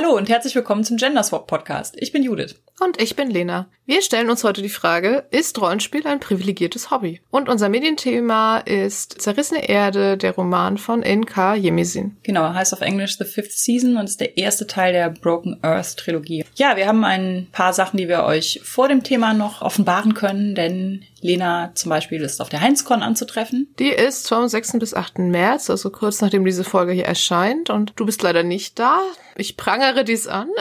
Hallo und herzlich willkommen zum Gender Swap Podcast. Ich bin Judith. Und ich bin Lena. Wir stellen uns heute die Frage, ist Rollenspiel ein privilegiertes Hobby? Und unser Medienthema ist Zerrissene Erde, der Roman von N.K. Jemisin. Genau, heißt auf Englisch The Fifth Season und ist der erste Teil der Broken Earth Trilogie. Ja, wir haben ein paar Sachen, die wir euch vor dem Thema noch offenbaren können, denn Lena zum Beispiel ist auf der Heinzcon anzutreffen. Die ist vom 6. bis 8. März, also kurz nachdem diese Folge hier erscheint. Und du bist leider nicht da. Ich prangere dies an.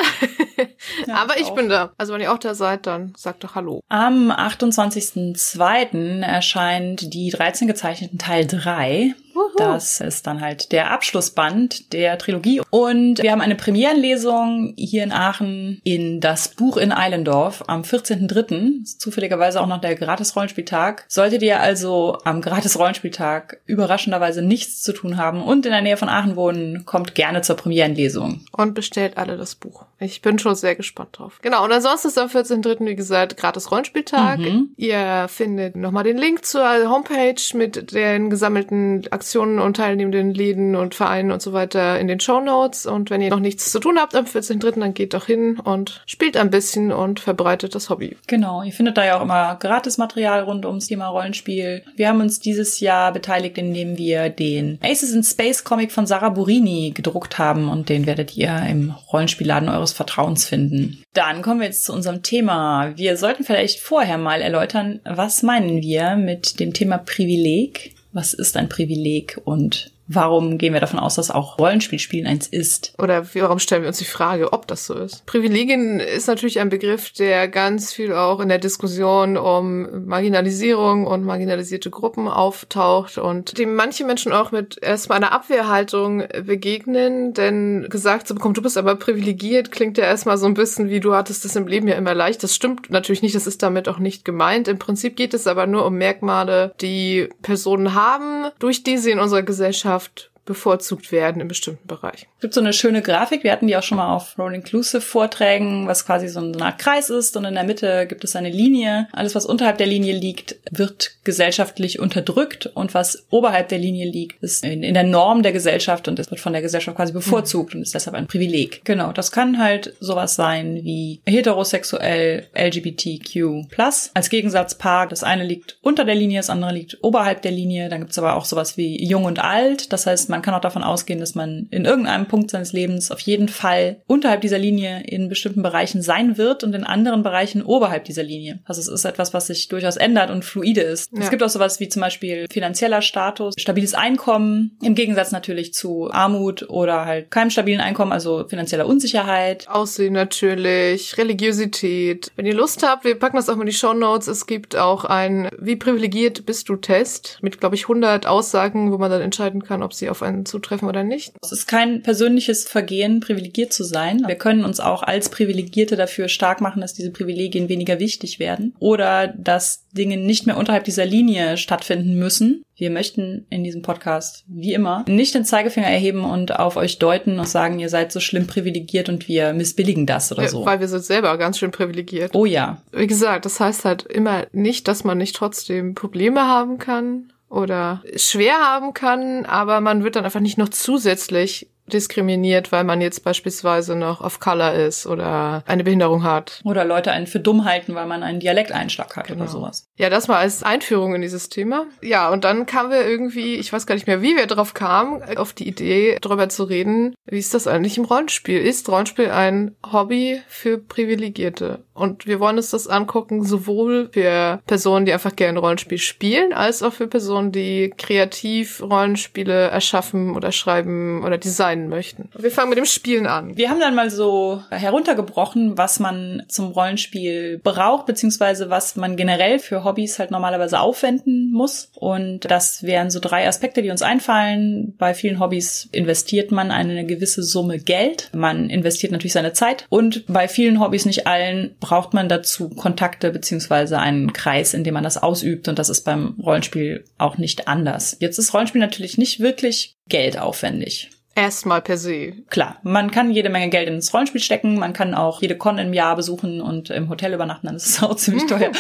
Ja, Aber ich auch. bin da. Also wenn ihr auch da seid, dann sagt doch Hallo. Am 28.02. erscheint die 13 gezeichneten Teil 3 das ist dann halt der Abschlussband der Trilogie. Und wir haben eine Premierenlesung hier in Aachen in das Buch in Eilendorf am 14.03. Zufälligerweise auch noch der Gratis-Rollenspieltag. Solltet ihr also am Gratis-Rollenspieltag überraschenderweise nichts zu tun haben und in der Nähe von Aachen wohnen, kommt gerne zur Premierenlesung. Und bestellt alle das Buch. Ich bin schon sehr gespannt drauf. Genau, und ansonsten ist am 14.03. wie gesagt Gratis-Rollenspieltag. Mhm. Ihr findet nochmal den Link zur Homepage mit den gesammelten Aktionen Informationen und teilnehmenden Läden und Vereinen und so weiter in den Show Notes. Und wenn ihr noch nichts zu tun habt am 14.3., dann geht doch hin und spielt ein bisschen und verbreitet das Hobby. Genau, ihr findet da ja auch immer Gratismaterial rund ums Thema Rollenspiel. Wir haben uns dieses Jahr beteiligt, indem wir den Aces in Space Comic von Sarah Burini gedruckt haben und den werdet ihr im Rollenspielladen eures Vertrauens finden. Dann kommen wir jetzt zu unserem Thema. Wir sollten vielleicht vorher mal erläutern, was meinen wir mit dem Thema Privileg? Was ist ein Privileg und Warum gehen wir davon aus, dass auch Rollenspielspielen eins ist? Oder warum stellen wir uns die Frage, ob das so ist? Privilegien ist natürlich ein Begriff, der ganz viel auch in der Diskussion um Marginalisierung und marginalisierte Gruppen auftaucht und dem manche Menschen auch mit erstmal einer Abwehrhaltung begegnen, denn gesagt zu bekommen, du bist aber privilegiert, klingt ja erstmal so ein bisschen wie du hattest es im Leben ja immer leicht. Das stimmt natürlich nicht, das ist damit auch nicht gemeint. Im Prinzip geht es aber nur um Merkmale, die Personen haben, durch die sie in unserer Gesellschaft Gesellschaft bevorzugt werden in bestimmten Bereichen. Es gibt so eine schöne Grafik, wir hatten die auch schon mal auf Roll Inclusive Vorträgen, was quasi so eine Art Kreis ist und in der Mitte gibt es eine Linie. Alles, was unterhalb der Linie liegt, wird gesellschaftlich unterdrückt und was oberhalb der Linie liegt, ist in, in der Norm der Gesellschaft und es wird von der Gesellschaft quasi bevorzugt mhm. und ist deshalb ein Privileg. Genau, das kann halt sowas sein wie heterosexuell LGBTQ+. Als Gegensatzpaar, das eine liegt unter der Linie, das andere liegt oberhalb der Linie. Dann gibt es aber auch sowas wie jung und alt. Das heißt, man kann auch davon ausgehen, dass man in irgendeinem Punkt seines Lebens auf jeden Fall unterhalb dieser Linie in bestimmten Bereichen sein wird und in anderen Bereichen oberhalb dieser Linie. Also es ist etwas, was sich durchaus ändert und fluide ist. Ja. Es gibt auch sowas wie zum Beispiel finanzieller Status, stabiles Einkommen, im Gegensatz natürlich zu Armut oder halt keinem stabilen Einkommen, also finanzieller Unsicherheit. Aussehen natürlich, Religiosität. Wenn ihr Lust habt, wir packen das auch mal in die Show Notes. Es gibt auch ein Wie privilegiert bist du Test mit, glaube ich, 100 Aussagen, wo man dann entscheiden kann, ob sie auf einen zutreffen oder nicht. Es ist kein persönliches Vergehen, privilegiert zu sein. Wir können uns auch als Privilegierte dafür stark machen, dass diese Privilegien weniger wichtig werden oder dass Dinge nicht mehr unterhalb dieser Linie stattfinden müssen. Wir möchten in diesem Podcast, wie immer, nicht den Zeigefinger erheben und auf euch deuten und sagen, ihr seid so schlimm privilegiert und wir missbilligen das oder so. Weil wir sind selber ganz schön privilegiert. Oh ja. Wie gesagt, das heißt halt immer nicht, dass man nicht trotzdem Probleme haben kann oder schwer haben kann, aber man wird dann einfach nicht noch zusätzlich diskriminiert, weil man jetzt beispielsweise noch auf Color ist oder eine Behinderung hat. Oder Leute einen für dumm halten, weil man einen Dialekteinschlag hat genau. oder sowas. Ja, das war als Einführung in dieses Thema. Ja, und dann kamen wir irgendwie, ich weiß gar nicht mehr, wie wir drauf kamen, auf die Idee, darüber zu reden, wie ist das eigentlich im Rollenspiel? Ist Rollenspiel ein Hobby für Privilegierte? Und wir wollen uns das angucken, sowohl für Personen, die einfach gerne Rollenspiel spielen, als auch für Personen, die kreativ Rollenspiele erschaffen oder schreiben oder designen möchten. Wir fangen mit dem Spielen an. Wir haben dann mal so heruntergebrochen, was man zum Rollenspiel braucht, beziehungsweise was man generell für Hobbys halt normalerweise aufwenden muss. Und das wären so drei Aspekte, die uns einfallen. Bei vielen Hobbys investiert man eine gewisse Summe Geld. Man investiert natürlich seine Zeit. Und bei vielen Hobbys, nicht allen, braucht man dazu Kontakte beziehungsweise einen Kreis, in dem man das ausübt. Und das ist beim Rollenspiel auch nicht anders. Jetzt ist Rollenspiel natürlich nicht wirklich geldaufwendig. Erstmal per se. Klar, man kann jede Menge Geld ins Rollenspiel stecken, man kann auch jede Con im Jahr besuchen und im Hotel übernachten, dann ist es auch ziemlich teuer.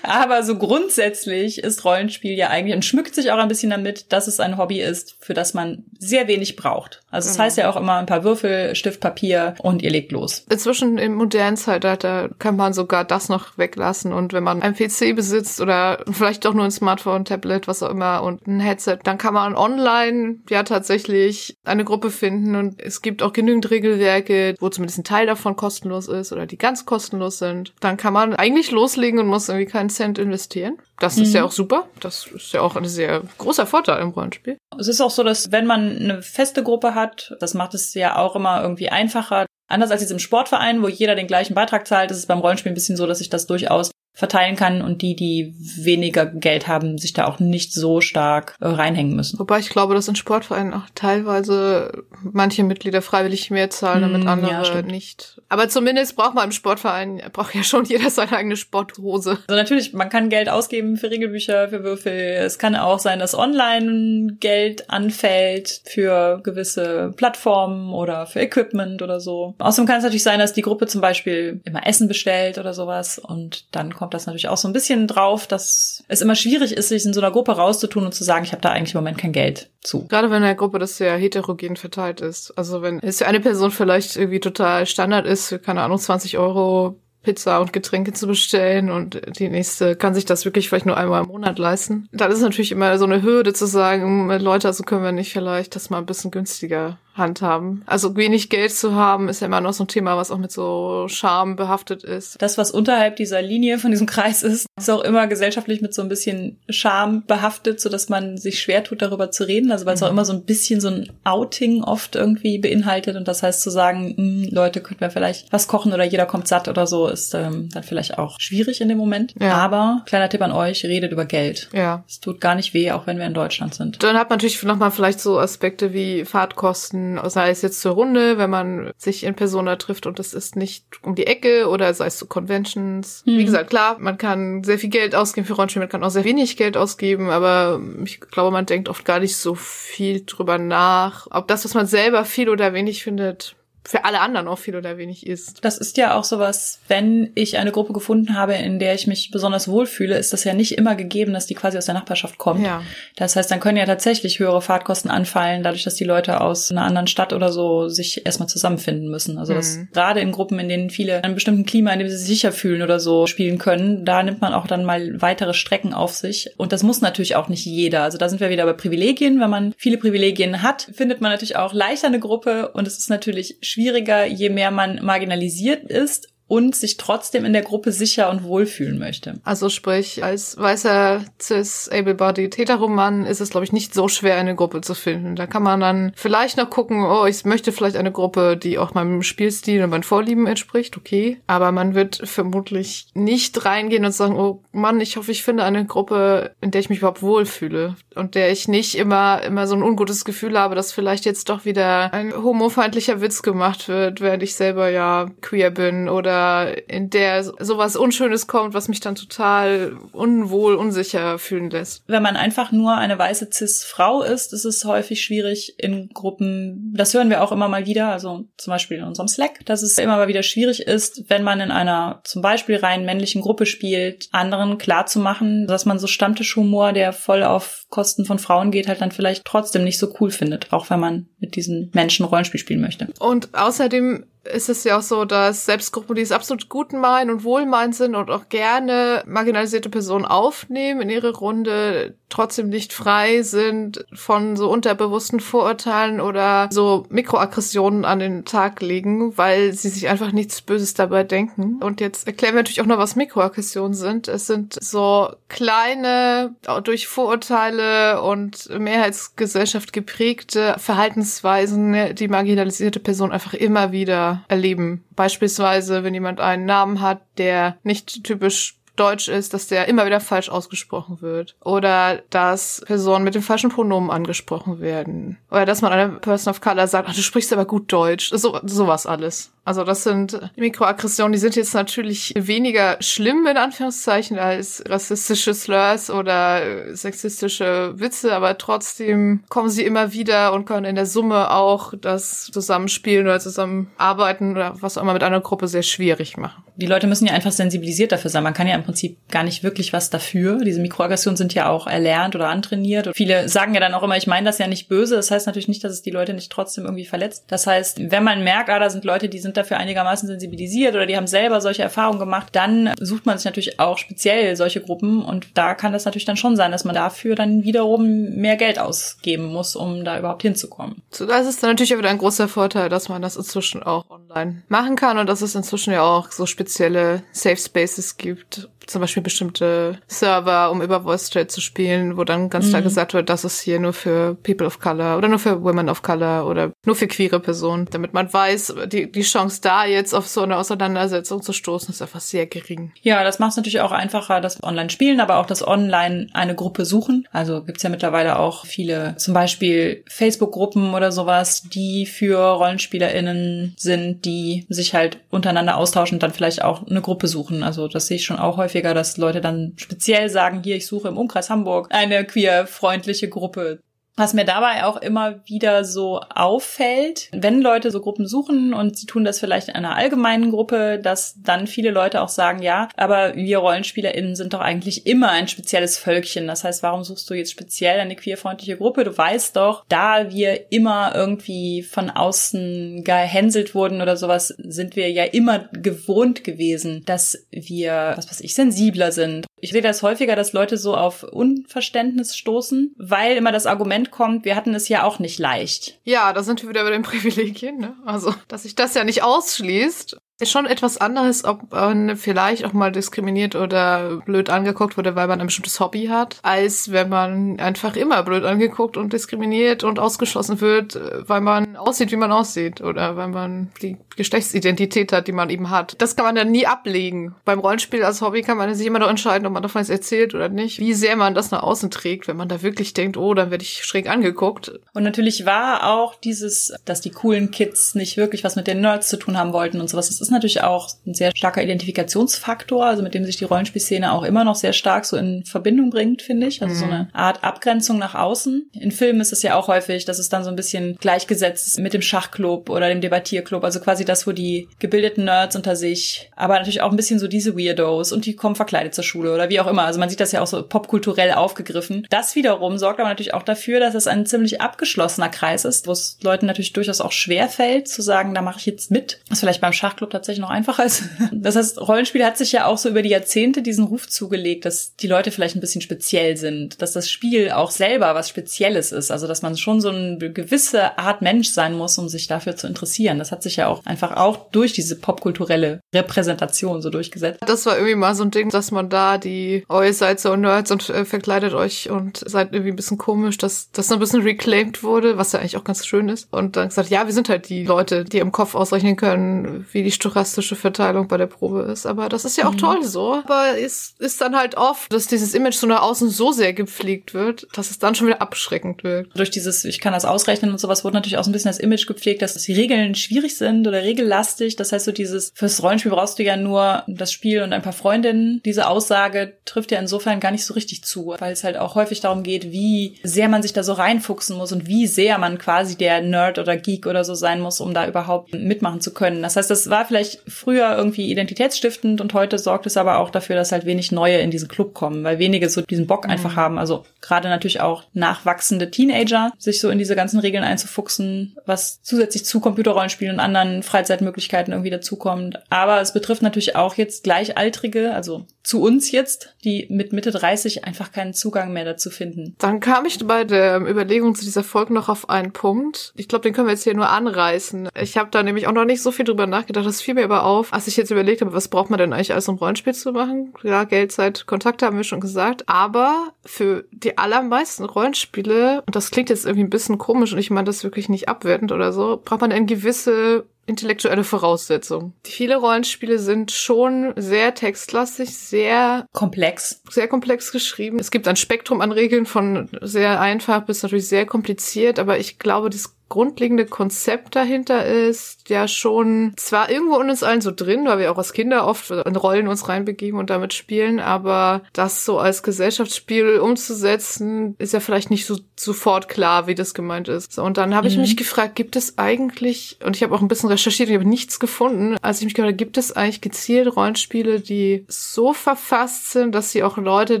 Aber so grundsätzlich ist Rollenspiel ja eigentlich und schmückt sich auch ein bisschen damit, dass es ein Hobby ist, für das man sehr wenig braucht. Also es Genau. heißt ja auch immer ein paar Würfel, Stift, Papier und ihr legt los. Inzwischen im modernen Zeitalter kann man sogar das noch weglassen und wenn man einen PC besitzt oder vielleicht doch nur ein Smartphone, Tablet, was auch immer und ein Headset, dann kann man online ja tatsächlich eine Gruppe finden und es gibt auch genügend Regelwerke, wo zumindest ein Teil davon kostenlos ist oder die ganz kostenlos sind. Dann kann man eigentlich loslegen und muss irgendwie keinen Cent investieren. Das ist ja auch super. Das ist ja auch ein sehr großer Vorteil im Rollenspiel. Es ist auch so, dass wenn man eine feste Gruppe hat, das macht es ja auch immer irgendwie einfacher. Anders als jetzt im Sportverein, wo jeder den gleichen Beitrag zahlt, ist es beim Rollenspiel ein bisschen so, dass sich das durchaus verteilen kann und die, die weniger Geld haben, sich da auch nicht so stark äh, reinhängen müssen. Wobei ich glaube, dass in Sportvereinen auch teilweise manche Mitglieder freiwillig mehr zahlen, damit ja, andere stimmt. nicht. Aber zumindest braucht man im Sportverein, braucht ja schon jeder seine eigene Sporthose. Also natürlich, man kann Geld ausgeben für Regelbücher, für Würfel. Es kann auch sein, dass online Geld anfällt für gewisse Plattformen oder für Equipment oder so. Außerdem kann es natürlich sein, dass die Gruppe zum Beispiel immer Essen bestellt oder sowas und dann kommt das natürlich auch so ein bisschen drauf, dass es immer schwierig ist, sich in so einer Gruppe rauszutun und zu sagen, ich habe da eigentlich im Moment kein Geld zu. Gerade wenn in der Gruppe das sehr heterogen verteilt ist. Also wenn es für eine Person vielleicht irgendwie total Standard ist, für, keine Ahnung, 20 Euro Pizza und Getränke zu bestellen und die nächste kann sich das wirklich vielleicht nur einmal im Monat leisten. Dann ist natürlich immer so eine Hürde zu sagen, Leute, also können wir nicht vielleicht das mal ein bisschen günstiger handhaben. Also wenig Geld zu haben, ist ja immer noch so ein Thema, was auch mit so Scham behaftet ist. Das, was unterhalb dieser Linie von diesem Kreis ist, ist auch immer gesellschaftlich mit so ein bisschen Scham behaftet, so dass man sich schwer tut, darüber zu reden. Also weil es auch immer so ein bisschen so ein Outing oft irgendwie beinhaltet. Und das heißt zu sagen, "Hm, Leute, könnten wir vielleicht was kochen oder jeder kommt satt oder so, ist ähm, dann vielleicht auch schwierig in dem Moment. Ja. Aber kleiner Tipp an euch, redet über Geld. Ja. Es tut gar nicht weh, auch wenn wir in Deutschland sind. Dann hat man natürlich nochmal vielleicht so Aspekte wie Fahrtkosten, sei es jetzt zur Runde, wenn man sich in Persona trifft und es ist nicht um die Ecke oder sei es zu Conventions. Wie Mhm. gesagt, klar, man kann sehr viel Geld ausgeben für Rollenspiel, man kann auch sehr wenig Geld ausgeben, aber ich glaube, man denkt oft gar nicht so viel drüber nach, ob das, was man selber viel oder wenig findet, für alle anderen auch viel oder wenig ist. Das ist ja auch sowas, wenn ich eine Gruppe gefunden habe, in der ich mich besonders wohlfühle, ist das ja nicht immer gegeben, dass die quasi aus der Nachbarschaft kommt. Ja. Das heißt, dann können ja tatsächlich höhere Fahrtkosten anfallen, dadurch, dass die Leute aus einer anderen Stadt oder so sich erstmal zusammenfinden müssen. Also das Mhm. gerade in Gruppen, in denen viele in einem bestimmten Klima, in dem sie sich sicher fühlen oder so spielen können, da nimmt man auch dann mal weitere Strecken auf sich. Und das muss natürlich auch nicht jeder. Also da sind wir wieder bei Privilegien. Wenn man viele Privilegien hat, findet man natürlich auch leichter eine Gruppe und es ist natürlich schwieriger, je mehr man marginalisiert ist und sich trotzdem in der Gruppe sicher und wohlfühlen möchte. Also sprich, als weißer, cis, able-bodied Heteromann ist es, glaube ich, nicht so schwer, eine Gruppe zu finden. Da kann man dann vielleicht noch gucken, oh, ich möchte vielleicht eine Gruppe, die auch meinem Spielstil und meinen Vorlieben entspricht, okay. Aber man wird vermutlich nicht reingehen und sagen, oh Mann, ich hoffe, ich finde eine Gruppe, in der ich mich überhaupt wohlfühle und der ich nicht immer, immer so ein ungutes Gefühl habe, dass vielleicht jetzt doch wieder ein homofeindlicher Witz gemacht wird, während ich selber ja queer bin oder in der sowas Unschönes kommt, was mich dann total unwohl, unsicher fühlen lässt. Wenn man einfach nur eine weiße Cis-Frau ist, ist es häufig schwierig in Gruppen, das hören wir auch immer mal wieder, also zum Beispiel in unserem Slack, dass es immer mal wieder schwierig ist, wenn man in einer zum Beispiel rein männlichen Gruppe spielt, anderen klarzumachen, dass man so Stammtischhumor, der voll auf Kosten von Frauen geht, halt dann vielleicht trotzdem nicht so cool findet, auch wenn man mit diesen Menschen Rollenspiel spielen möchte. Und außerdem ist es ja auch so, dass selbst Gruppen, die es absolut gut meinen und wohlmeint sind und auch gerne marginalisierte Personen aufnehmen in ihre Runde, trotzdem nicht frei sind von so unterbewussten Vorurteilen oder so Mikroaggressionen an den Tag legen, weil sie sich einfach nichts Böses dabei denken. Und jetzt erklären wir natürlich auch noch, was Mikroaggressionen sind. Es sind so kleine, durch Vorurteile und Mehrheitsgesellschaft geprägte Verhaltensweisen, die marginalisierte Personen einfach immer wieder erleben. Beispielsweise, wenn jemand einen Namen hat, der nicht typisch deutsch ist, dass der immer wieder falsch ausgesprochen wird. Oder dass Personen mit dem falschen Pronomen angesprochen werden. Oder dass man einer Person of Color sagt, ach, du sprichst aber gut Deutsch. So, sowas alles. Also das sind Mikroaggressionen, die sind jetzt natürlich weniger schlimm in Anführungszeichen als rassistische Slurs oder sexistische Witze, aber trotzdem kommen sie immer wieder und können in der Summe auch das Zusammenspielen oder Zusammenarbeiten oder was auch immer mit einer Gruppe sehr schwierig machen. Die Leute müssen ja einfach sensibilisiert dafür sein. Man kann ja im Prinzip gar nicht wirklich was dafür. Diese Mikroaggressionen sind ja auch erlernt oder antrainiert. Und viele sagen ja dann auch immer, ich meine das ja nicht böse. Das heißt natürlich nicht, dass es die Leute nicht trotzdem irgendwie verletzt. Das heißt, wenn man merkt, ah, da sind Leute, die sind dafür einigermaßen sensibilisiert oder die haben selber solche Erfahrungen gemacht, dann sucht man sich natürlich auch speziell solche Gruppen und da kann das natürlich dann schon sein, dass man dafür dann wiederum mehr Geld ausgeben muss, um da überhaupt hinzukommen. So, das ist dann natürlich auch wieder ein großer Vorteil, dass man das inzwischen auch online machen kann und dass es inzwischen ja auch so spezielle Safe Spaces gibt, zum Beispiel bestimmte Server, um über Voice Chat zu spielen, wo dann ganz klar mhm. gesagt wird, das ist hier nur für People of Color oder nur für Women of Color oder nur für queere Personen, damit man weiß, die, die Chance da jetzt auf so eine Auseinandersetzung zu stoßen, ist einfach sehr gering. Ja, das macht es natürlich auch einfacher, das Online-Spielen, aber auch das Online eine Gruppe suchen. Also gibt's ja mittlerweile auch viele, zum Beispiel Facebook-Gruppen oder sowas, die für RollenspielerInnen sind, die sich halt untereinander austauschen und dann vielleicht auch eine Gruppe suchen. Also das sehe ich schon auch häufiger, dass Leute dann speziell sagen, hier, ich suche im Umkreis Hamburg eine queer-freundliche Gruppe. Was mir dabei auch immer wieder so auffällt, wenn Leute so Gruppen suchen und sie tun das vielleicht in einer allgemeinen Gruppe, dass dann viele Leute auch sagen, ja, aber wir RollenspielerInnen sind doch eigentlich immer ein spezielles Völkchen. Das heißt, warum suchst du jetzt speziell eine queerfreundliche Gruppe? Du weißt doch, da wir immer irgendwie von außen gehänselt wurden oder sowas, sind wir ja immer gewohnt gewesen, dass wir, was weiß ich, sensibler sind. Ich sehe das häufiger, dass Leute so auf Unverständnis stoßen, weil immer das Argument kommt, wir hatten es ja auch nicht leicht. Ja, da sind wir wieder bei den Privilegien, ne? Also, dass sich das ja nicht ausschließt ist schon etwas anderes, ob man vielleicht auch mal diskriminiert oder blöd angeguckt wurde, weil man ein bestimmtes Hobby hat, als wenn man einfach immer blöd angeguckt und diskriminiert und ausgeschlossen wird, weil man aussieht, wie man aussieht oder weil man die Geschlechtsidentität hat, die man eben hat. Das kann man dann nie ablegen. Beim Rollenspiel als Hobby kann man sich immer noch entscheiden, ob man davon jetzt erzählt oder nicht, wie sehr man das nach außen trägt, wenn man da wirklich denkt, oh, dann werde ich schräg angeguckt. Und natürlich war auch dieses, dass die coolen Kids nicht wirklich was mit den Nerds zu tun haben wollten und sowas. Das ist natürlich auch ein sehr starker Identifikationsfaktor, also mit dem sich die Rollenspielszene auch immer noch sehr stark so in Verbindung bringt, finde ich. Also mhm. so eine Art Abgrenzung nach außen. In Filmen ist es ja auch häufig, dass es dann so ein bisschen gleichgesetzt ist mit dem Schachclub oder dem Debattierclub. Also quasi das, wo die gebildeten Nerds unter sich, aber natürlich auch ein bisschen so diese Weirdos und die kommen verkleidet zur Schule oder wie auch immer. Also man sieht das ja auch so popkulturell aufgegriffen. Das wiederum sorgt aber natürlich auch dafür, dass es ein ziemlich abgeschlossener Kreis ist, wo es Leuten natürlich durchaus auch schwer fällt, zu sagen, da mache ich jetzt mit. Was vielleicht beim Schachclub tatsächlich noch einfacher ist. Das heißt, Rollenspiel hat sich ja auch so über die Jahrzehnte diesen Ruf zugelegt, dass die Leute vielleicht ein bisschen speziell sind, dass das Spiel auch selber was Spezielles ist, also dass man schon so eine gewisse Art Mensch sein muss, um sich dafür zu interessieren. Das hat sich ja auch einfach auch durch diese popkulturelle Repräsentation so durchgesetzt. Das war irgendwie mal so ein Ding, dass man da die, oh, ihr seid so Nerds und äh, verkleidet euch und seid irgendwie ein bisschen komisch, dass das ein bisschen reclaimed wurde, was ja eigentlich auch ganz schön ist. Und dann gesagt, ja, wir sind halt die Leute, die im Kopf ausrechnen können, wie die stochastische Verteilung bei der Probe ist. Aber das ist ja auch mhm. toll so. Aber es ist dann halt oft, dass dieses Image so nach außen so sehr gepflegt wird, dass es dann schon wieder abschreckend wird. Durch dieses, ich kann das ausrechnen und sowas, wurde natürlich auch so ein bisschen das Image gepflegt, dass die Regeln schwierig sind oder regellastig. Das heißt so dieses, fürs Rollen Rollenspiel brauchst du ja nur das Spiel und ein paar Freundinnen. Diese Aussage trifft ja insofern gar nicht so richtig zu, weil es halt auch häufig darum geht, wie sehr man sich da so reinfuchsen muss und wie sehr man quasi der Nerd oder Geek oder so sein muss, um da überhaupt mitmachen zu können. Das heißt, das war vielleicht früher irgendwie identitätsstiftend und heute sorgt es aber auch dafür, dass halt wenig Neue in diesen Club kommen, weil wenige so diesen Bock mhm. einfach haben. Also gerade natürlich auch nachwachsende Teenager, sich so in diese ganzen Regeln einzufuchsen, was zusätzlich zu Computerrollenspielen und anderen Freizeitmöglichkeiten irgendwie dazukommt. Aber es betrifft natürlich auch jetzt Gleichaltrige, also zu uns jetzt, die mit Mitte 30 einfach keinen Zugang mehr dazu finden. Dann kam ich bei der Überlegung zu dieser Folge noch auf einen Punkt. Ich glaube, den können wir jetzt hier nur anreißen. Ich habe da nämlich auch noch nicht so viel drüber nachgedacht. Das fiel mir aber auf, als ich jetzt überlegt habe, was braucht man denn eigentlich alles, um Rollenspiel zu machen? Ja, Geld, Zeit, Kontakte haben wir schon gesagt. Aber für die allermeisten Rollenspiele, und das klingt jetzt irgendwie ein bisschen komisch und ich meine das wirklich nicht abwertend oder so, braucht man eine gewisse intellektuelle Voraussetzung. Viele Rollenspiele sind schon sehr textlastig, sehr komplex, sehr komplex geschrieben. Es gibt ein Spektrum an Regeln von sehr einfach bis natürlich sehr kompliziert, aber ich glaube, das grundlegende Konzept dahinter ist ja schon zwar irgendwo in uns allen so drin, weil wir auch als Kinder oft in Rollen uns reinbegeben und damit spielen, aber das so als Gesellschaftsspiel umzusetzen, ist ja vielleicht nicht so sofort klar, wie das gemeint ist. So, und dann habe ich mhm. mich gefragt, gibt es eigentlich, und ich habe auch ein bisschen recherchiert, ich habe nichts gefunden, als ich mich gefragt habe, gibt es eigentlich gezielt Rollenspiele, die so verfasst sind, dass sie auch Leute,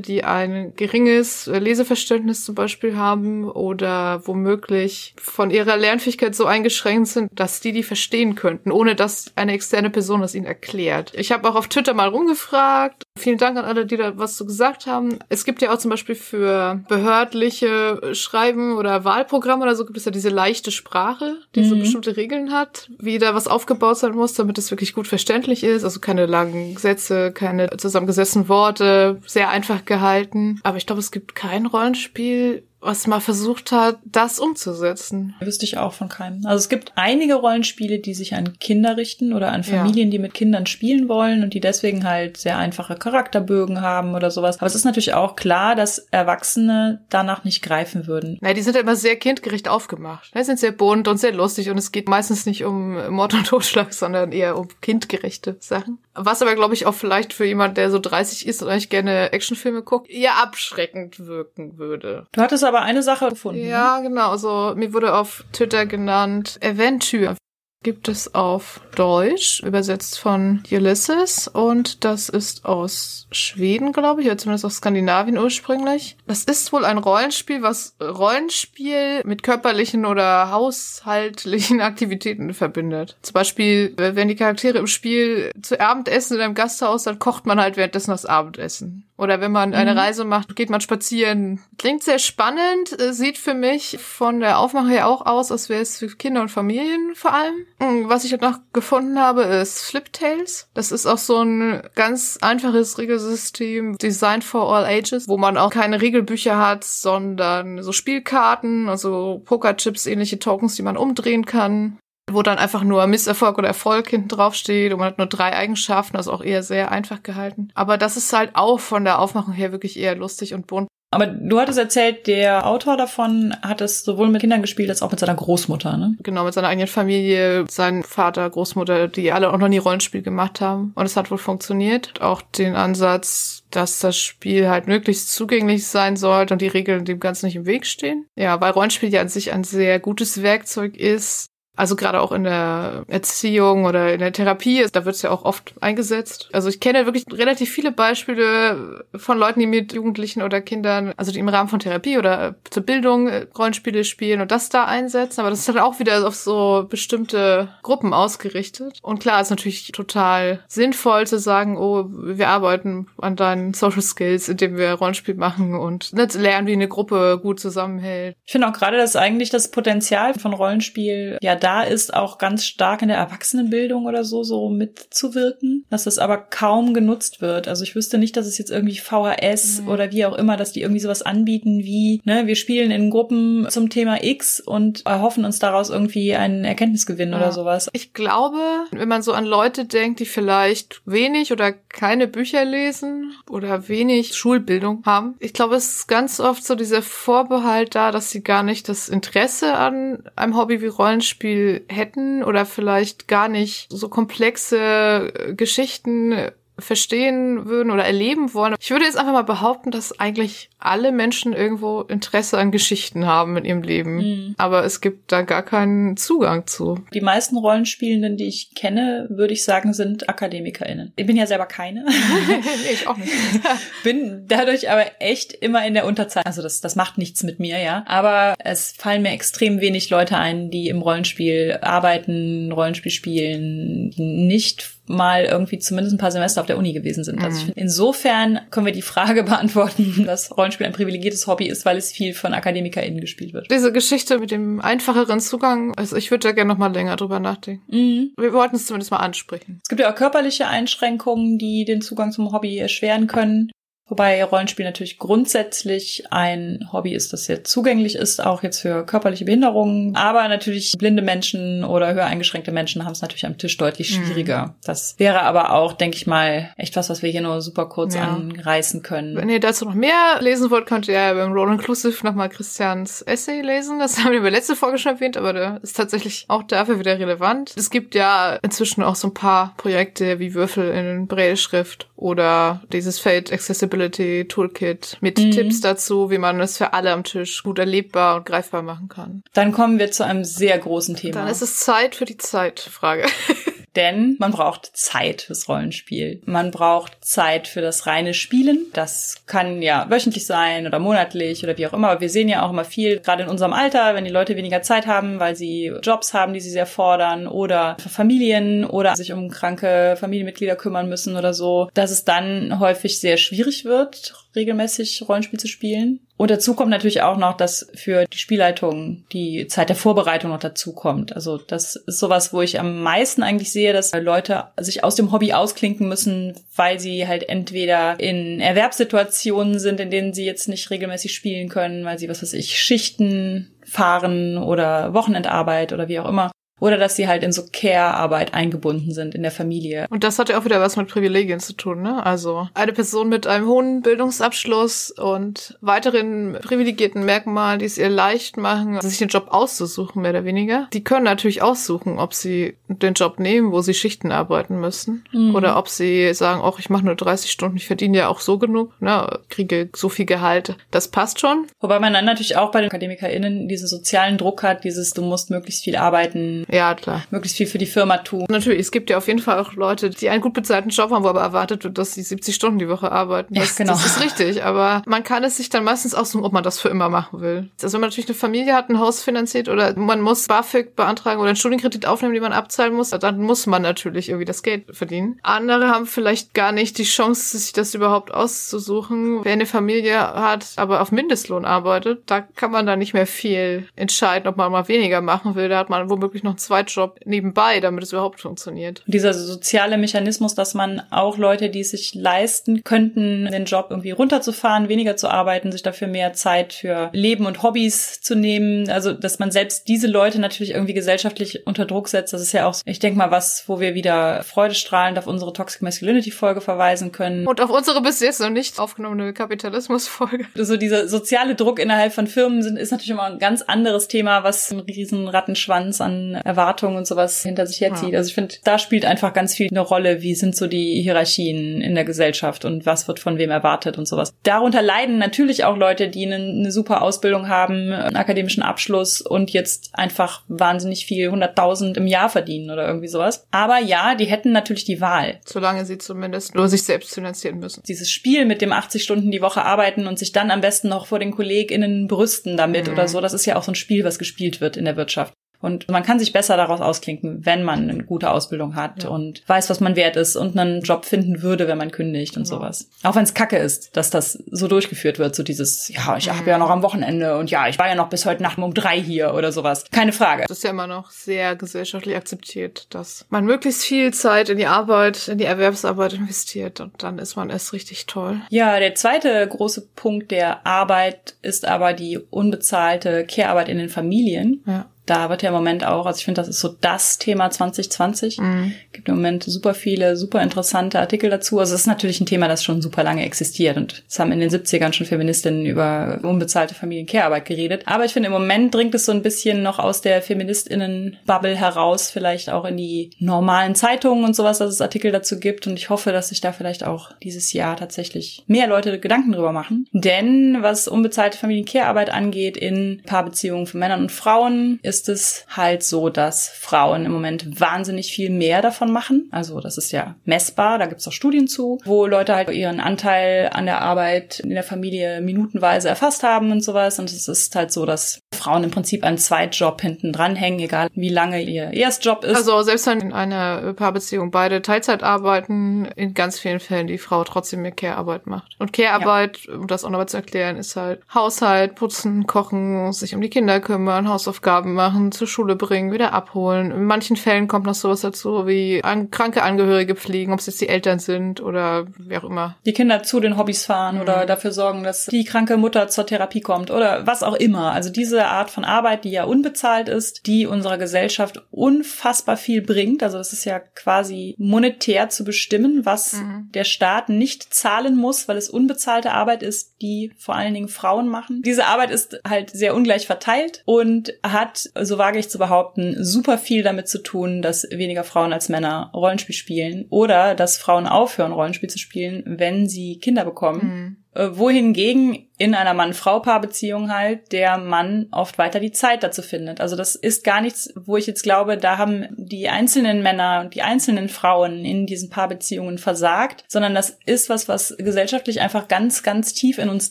die ein geringes Leseverständnis zum Beispiel haben oder womöglich von ihrer Lernfähigkeit so eingeschränkt sind, dass die die verstehen könnten, ohne dass eine externe Person das ihnen erklärt. Ich habe auch auf Twitter mal rumgefragt. Vielen Dank an alle, die da was zu gesagt haben. Es gibt ja auch zum Beispiel für behördliche Schreiben oder Wahlprogramme oder so gibt es ja diese leichte Sprache, die mhm. so bestimmte Regeln hat, wie da was aufgebaut sein muss, damit es wirklich gut verständlich ist. Also keine langen Sätze, keine zusammengesetzten Worte, sehr einfach gehalten. Aber ich glaube, es gibt kein Rollenspiel, was mal versucht hat, das umzusetzen. Wüsste ich auch von keinem. Also es gibt einige Rollenspiele, die sich an Kinder richten oder an Familien, ja. die mit Kindern spielen wollen und die deswegen halt sehr einfache Charakterbögen haben oder sowas. Aber es ist natürlich auch klar, dass Erwachsene danach nicht greifen würden. Na, die sind ja immer sehr kindgerecht aufgemacht. Die sind sehr bunt und sehr lustig und es geht meistens nicht um Mord und Totschlag, sondern eher um kindgerechte Sachen. Was aber, glaube ich, auch vielleicht für jemand, der so 30 ist und eigentlich gerne Actionfilme guckt, eher abschreckend wirken würde. Du hattest aber eine Sache gefunden. Ja, ne? genau. Also mir wurde auf Twitter genannt Aventure gibt es auf Deutsch, übersetzt von Ulysses und das ist aus Schweden, glaube ich, oder zumindest aus Skandinavien ursprünglich. Das ist wohl ein Rollenspiel, was Rollenspiel mit körperlichen oder haushaltlichen Aktivitäten verbindet. Zum Beispiel, wenn die Charaktere im Spiel zu Abend essen in einem Gasthaus, dann kocht man halt währenddessen das Abendessen. Oder wenn man eine mhm. Reise macht, geht man spazieren. Klingt sehr spannend, äh, sieht für mich von der Aufmachung her auch aus, als wäre es für Kinder und Familien vor allem. Hm, was ich halt noch gefunden habe, ist Fliptails. Das ist auch so ein ganz einfaches Regelsystem, designed for all ages, wo man auch keine Regelbücher hat, sondern so Spielkarten, also Pokerchips, ähnliche Tokens, die man umdrehen kann wo dann einfach nur Misserfolg oder Erfolg hinten drauf steht und man hat nur drei Eigenschaften, also auch eher sehr einfach gehalten. Aber das ist halt auch von der Aufmachung her wirklich eher lustig und bunt. Aber du hattest erzählt, der Autor davon hat es sowohl mit Kindern gespielt als auch mit seiner Großmutter, ne? Genau, mit seiner eigenen Familie, sein Vater, Großmutter, die alle auch noch nie Rollenspiel gemacht haben. Und es hat wohl funktioniert. Auch den Ansatz, dass das Spiel halt möglichst zugänglich sein sollte und die Regeln dem Ganzen nicht im Weg stehen. Ja, weil Rollenspiel ja an sich ein sehr gutes Werkzeug ist, also gerade auch in der Erziehung oder in der Therapie, da wird es ja auch oft eingesetzt. Also ich kenne wirklich relativ viele Beispiele von Leuten, die mit Jugendlichen oder Kindern, also die im Rahmen von Therapie oder zur Bildung äh, Rollenspiele spielen und das da einsetzen. Aber das ist halt auch wieder auf so bestimmte Gruppen ausgerichtet. Und klar, ist natürlich total sinnvoll zu sagen, oh, wir arbeiten an deinen Social Skills, indem wir Rollenspiel machen und ne, lernen, wie eine Gruppe gut zusammenhält. Ich finde auch gerade, dass eigentlich das Potenzial von Rollenspiel ja da da ist, auch ganz stark in der Erwachsenenbildung oder so, so mitzuwirken, dass das aber kaum genutzt wird. Also ich wüsste nicht, dass es jetzt irgendwie VHS mhm. oder wie auch immer, dass die irgendwie sowas anbieten wie, ne, wir spielen in Gruppen zum Thema X und erhoffen uns daraus irgendwie einen Erkenntnisgewinn ja. oder sowas. Ich glaube, wenn man so an Leute denkt, die vielleicht wenig oder keine Bücher lesen oder wenig Schulbildung haben, ich glaube, es ist ganz oft so dieser Vorbehalt da, dass sie gar nicht das Interesse an einem Hobby wie Rollenspiel Hätten oder vielleicht gar nicht so komplexe Geschichten verstehen würden oder erleben wollen. Ich würde jetzt einfach mal behaupten, dass eigentlich alle Menschen irgendwo Interesse an Geschichten haben in ihrem Leben. Mhm. Aber es gibt da gar keinen Zugang zu. Die meisten Rollenspielenden, die ich kenne, würde ich sagen, sind AkademikerInnen. Ich bin ja selber keine. nee, ich auch nicht. bin dadurch aber echt immer in der Unterzahl. Also das, das macht nichts mit mir, ja. Aber es fallen mir extrem wenig Leute ein, die im Rollenspiel arbeiten, Rollenspiel spielen, die nicht mal irgendwie zumindest ein paar Semester auf der Uni gewesen sind. Also ich mhm. finde, insofern können wir die Frage beantworten, dass Rollenspiel ein privilegiertes Hobby ist, weil es viel von AkademikerInnen gespielt wird. Diese Geschichte mit dem einfacheren Zugang, also ich würde da gerne noch mal länger drüber nachdenken. Mhm. Wir wollten es zumindest mal ansprechen. Es gibt ja auch körperliche Einschränkungen, die den Zugang zum Hobby erschweren können. Wobei Rollenspiel natürlich grundsätzlich ein Hobby ist, das sehr zugänglich ist, auch jetzt für körperliche Behinderungen. Aber natürlich blinde Menschen oder höher eingeschränkte Menschen haben es natürlich am Tisch deutlich mhm. schwieriger. Mhm. Das wäre aber auch, denke ich mal, echt was, was wir hier nur super kurz ja. anreißen können. Wenn ihr dazu noch mehr lesen wollt, könnt ihr beim Roll Inclusive nochmal Christians Essay lesen. Das haben wir bei letzte Folge schon erwähnt, aber der ist tatsächlich auch dafür wieder relevant. Es gibt ja inzwischen auch so ein paar Projekte wie Würfel in Braille-Schrift oder dieses Fate Accessibility Toolkit mit mhm. Tipps dazu, wie man es für alle am Tisch gut erlebbar und greifbar machen kann. Dann kommen wir zu einem sehr großen Thema. Dann ist es Zeit für die Zeitfrage. Denn man braucht Zeit fürs Rollenspiel. Man braucht Zeit für das reine Spielen. Das kann ja wöchentlich sein oder monatlich oder wie auch immer. Aber wir sehen ja auch immer viel, gerade in unserem Alter, wenn die Leute weniger Zeit haben, weil sie Jobs haben, die sie sehr fordern oder Familien oder sich um kranke Familienmitglieder kümmern müssen oder so, dass es dann häufig sehr schwierig wird, regelmäßig Rollenspiel zu spielen. Und dazu kommt natürlich auch noch, dass für die Spielleitung die Zeit der Vorbereitung noch dazu kommt. Also das ist sowas, wo ich am meisten eigentlich sehe, dass Leute sich aus dem Hobby ausklinken müssen, weil sie halt entweder in Erwerbssituationen sind, in denen sie jetzt nicht regelmäßig spielen können, weil sie, was weiß ich, Schichten fahren oder Wochenendarbeit oder wie auch immer. Oder dass sie halt in so Care-Arbeit eingebunden sind in der Familie. Und das hat ja auch wieder was mit Privilegien zu tun, ne? Also eine Person mit einem hohen Bildungsabschluss und weiteren privilegierten Merkmalen, die es ihr leicht machen, sich den Job auszusuchen, mehr oder weniger. Die können natürlich aussuchen, ob sie den Job nehmen, wo sie Schichten arbeiten müssen. Mhm. Oder ob sie sagen, ach, ich mache nur 30 Stunden, ich verdiene ja auch so genug, ne? Kriege so viel Gehalt. Das passt schon. Wobei man dann natürlich auch bei den AkademikerInnen diesen sozialen Druck hat, dieses, du musst möglichst viel arbeiten ja, klar. Möglichst viel für die Firma tun. Natürlich, es gibt ja auf jeden Fall auch Leute, die einen gut bezahlten Job haben, wo aber erwartet wird, dass sie 70 Stunden die Woche arbeiten. Das, ja, genau. das ist richtig, aber man kann es sich dann meistens aussuchen, ob man das für immer machen will. Also wenn man natürlich eine Familie hat, ein Haus finanziert oder man muss BAföG beantragen oder einen Studienkredit aufnehmen, den man abzahlen muss, dann muss man natürlich irgendwie das Geld verdienen. Andere haben vielleicht gar nicht die Chance, sich das überhaupt auszusuchen. Wer eine Familie hat, aber auf Mindestlohn arbeitet, da kann man da nicht mehr viel entscheiden, ob man mal weniger machen will. Da hat man womöglich noch einen Zweitjob nebenbei, damit es überhaupt funktioniert. Dieser soziale Mechanismus, dass man auch Leute, die es sich leisten könnten, den Job irgendwie runterzufahren, weniger zu arbeiten, sich dafür mehr Zeit für Leben und Hobbys zu nehmen. Also, dass man selbst diese Leute natürlich irgendwie gesellschaftlich unter Druck setzt. Das ist ja auch, ich denke mal, was, wo wir wieder freudestrahlend auf unsere Toxic Masculinity Folge verweisen können. Und auf unsere bis jetzt noch nicht aufgenommene Kapitalismus Folge. So dieser soziale Druck innerhalb von Firmen sind, ist natürlich immer ein ganz anderes Thema, was einen riesen Rattenschwanz an Erwartungen und sowas hinter sich herzieht. Ja. Also ich finde, da spielt einfach ganz viel eine Rolle, wie sind so die Hierarchien in der Gesellschaft und was wird von wem erwartet und sowas. Darunter leiden natürlich auch Leute, die eine, eine super Ausbildung haben, einen akademischen Abschluss und jetzt einfach wahnsinnig viel, 100.000 im Jahr verdienen oder irgendwie sowas. Aber ja, die hätten natürlich die Wahl. Solange sie zumindest nur sich selbst finanzieren müssen. Dieses Spiel mit dem 80 Stunden die Woche arbeiten und sich dann am besten noch vor den KollegInnen brüsten damit mhm. oder so, das ist ja auch so ein Spiel, was gespielt wird in der Wirtschaft. Und man kann sich besser daraus ausklinken, wenn man eine gute Ausbildung hat ja. und weiß, was man wert ist und einen Job finden würde, wenn man kündigt und ja. sowas. Auch wenn es kacke ist, dass das so durchgeführt wird, so dieses, ja, ich habe ja noch am Wochenende und ja, ich war ja noch bis heute Nacht um drei hier oder sowas. Keine Frage. Das ist ja immer noch sehr gesellschaftlich akzeptiert, dass man möglichst viel Zeit in die Arbeit, in die Erwerbsarbeit investiert und dann ist man erst richtig toll. Ja, der zweite große Punkt der Arbeit ist aber die unbezahlte Care-Arbeit in den Familien. Ja da wird ja im Moment auch, also ich finde, das ist so das Thema 2020. Mhm. Gibt im Moment super viele, super interessante Artikel dazu. Also es ist natürlich ein Thema, das schon super lange existiert und es haben in den 70ern schon Feministinnen über unbezahlte Familien-Care-Arbeit geredet. Aber ich finde, im Moment dringt es so ein bisschen noch aus der FeministInnen-Bubble heraus, vielleicht auch in die normalen Zeitungen und sowas, dass es Artikel dazu gibt. Und ich hoffe, dass sich da vielleicht auch dieses Jahr tatsächlich mehr Leute Gedanken drüber machen. Denn was unbezahlte Familien-Care-Arbeit angeht in Paarbeziehungen von Männern und Frauen, ist ist es halt so, dass Frauen im Moment wahnsinnig viel mehr davon machen. Also das ist ja messbar, da gibt es auch Studien zu, wo Leute halt ihren Anteil an der Arbeit in der Familie minutenweise erfasst haben und sowas. Und es ist halt so, dass Frauen im Prinzip einen Zweitjob hinten dranhängen, egal wie lange ihr Erstjob ist. Also selbst wenn in einer Paarbeziehung beide Teilzeit arbeiten, in ganz vielen Fällen die Frau trotzdem mehr Care-Arbeit macht. Und Care-Arbeit, ja. um das auch nochmal zu erklären, ist halt Haushalt, putzen, kochen, sich um die Kinder kümmern, Hausaufgaben machen, zur Schule bringen, wieder abholen. In manchen Fällen kommt noch sowas dazu wie an, kranke Angehörige pflegen, ob es jetzt die Eltern sind oder wer auch immer. Die Kinder zu den Hobbys fahren mhm. oder dafür sorgen, dass die kranke Mutter zur Therapie kommt oder was auch immer. Also diese Art von Arbeit, die ja unbezahlt ist, die unserer Gesellschaft unfassbar viel bringt. Also es ist ja quasi monetär zu bestimmen, was mhm. der Staat nicht zahlen muss, weil es unbezahlte Arbeit ist, die vor allen Dingen Frauen machen. Diese Arbeit ist halt sehr ungleich verteilt und hat, so wage ich zu behaupten, super viel damit zu tun, dass weniger Frauen als Männer Rollenspiel spielen oder dass Frauen aufhören, Rollenspiel zu spielen, wenn sie Kinder bekommen. Mhm. Äh, wohingegen in einer Mann-Frau-Paarbeziehung halt der Mann oft weiter die Zeit dazu findet. Also das ist gar nichts, wo ich jetzt glaube, da haben die einzelnen Männer und die einzelnen Frauen in diesen Paarbeziehungen versagt, sondern das ist was, was gesellschaftlich einfach ganz, ganz tief in uns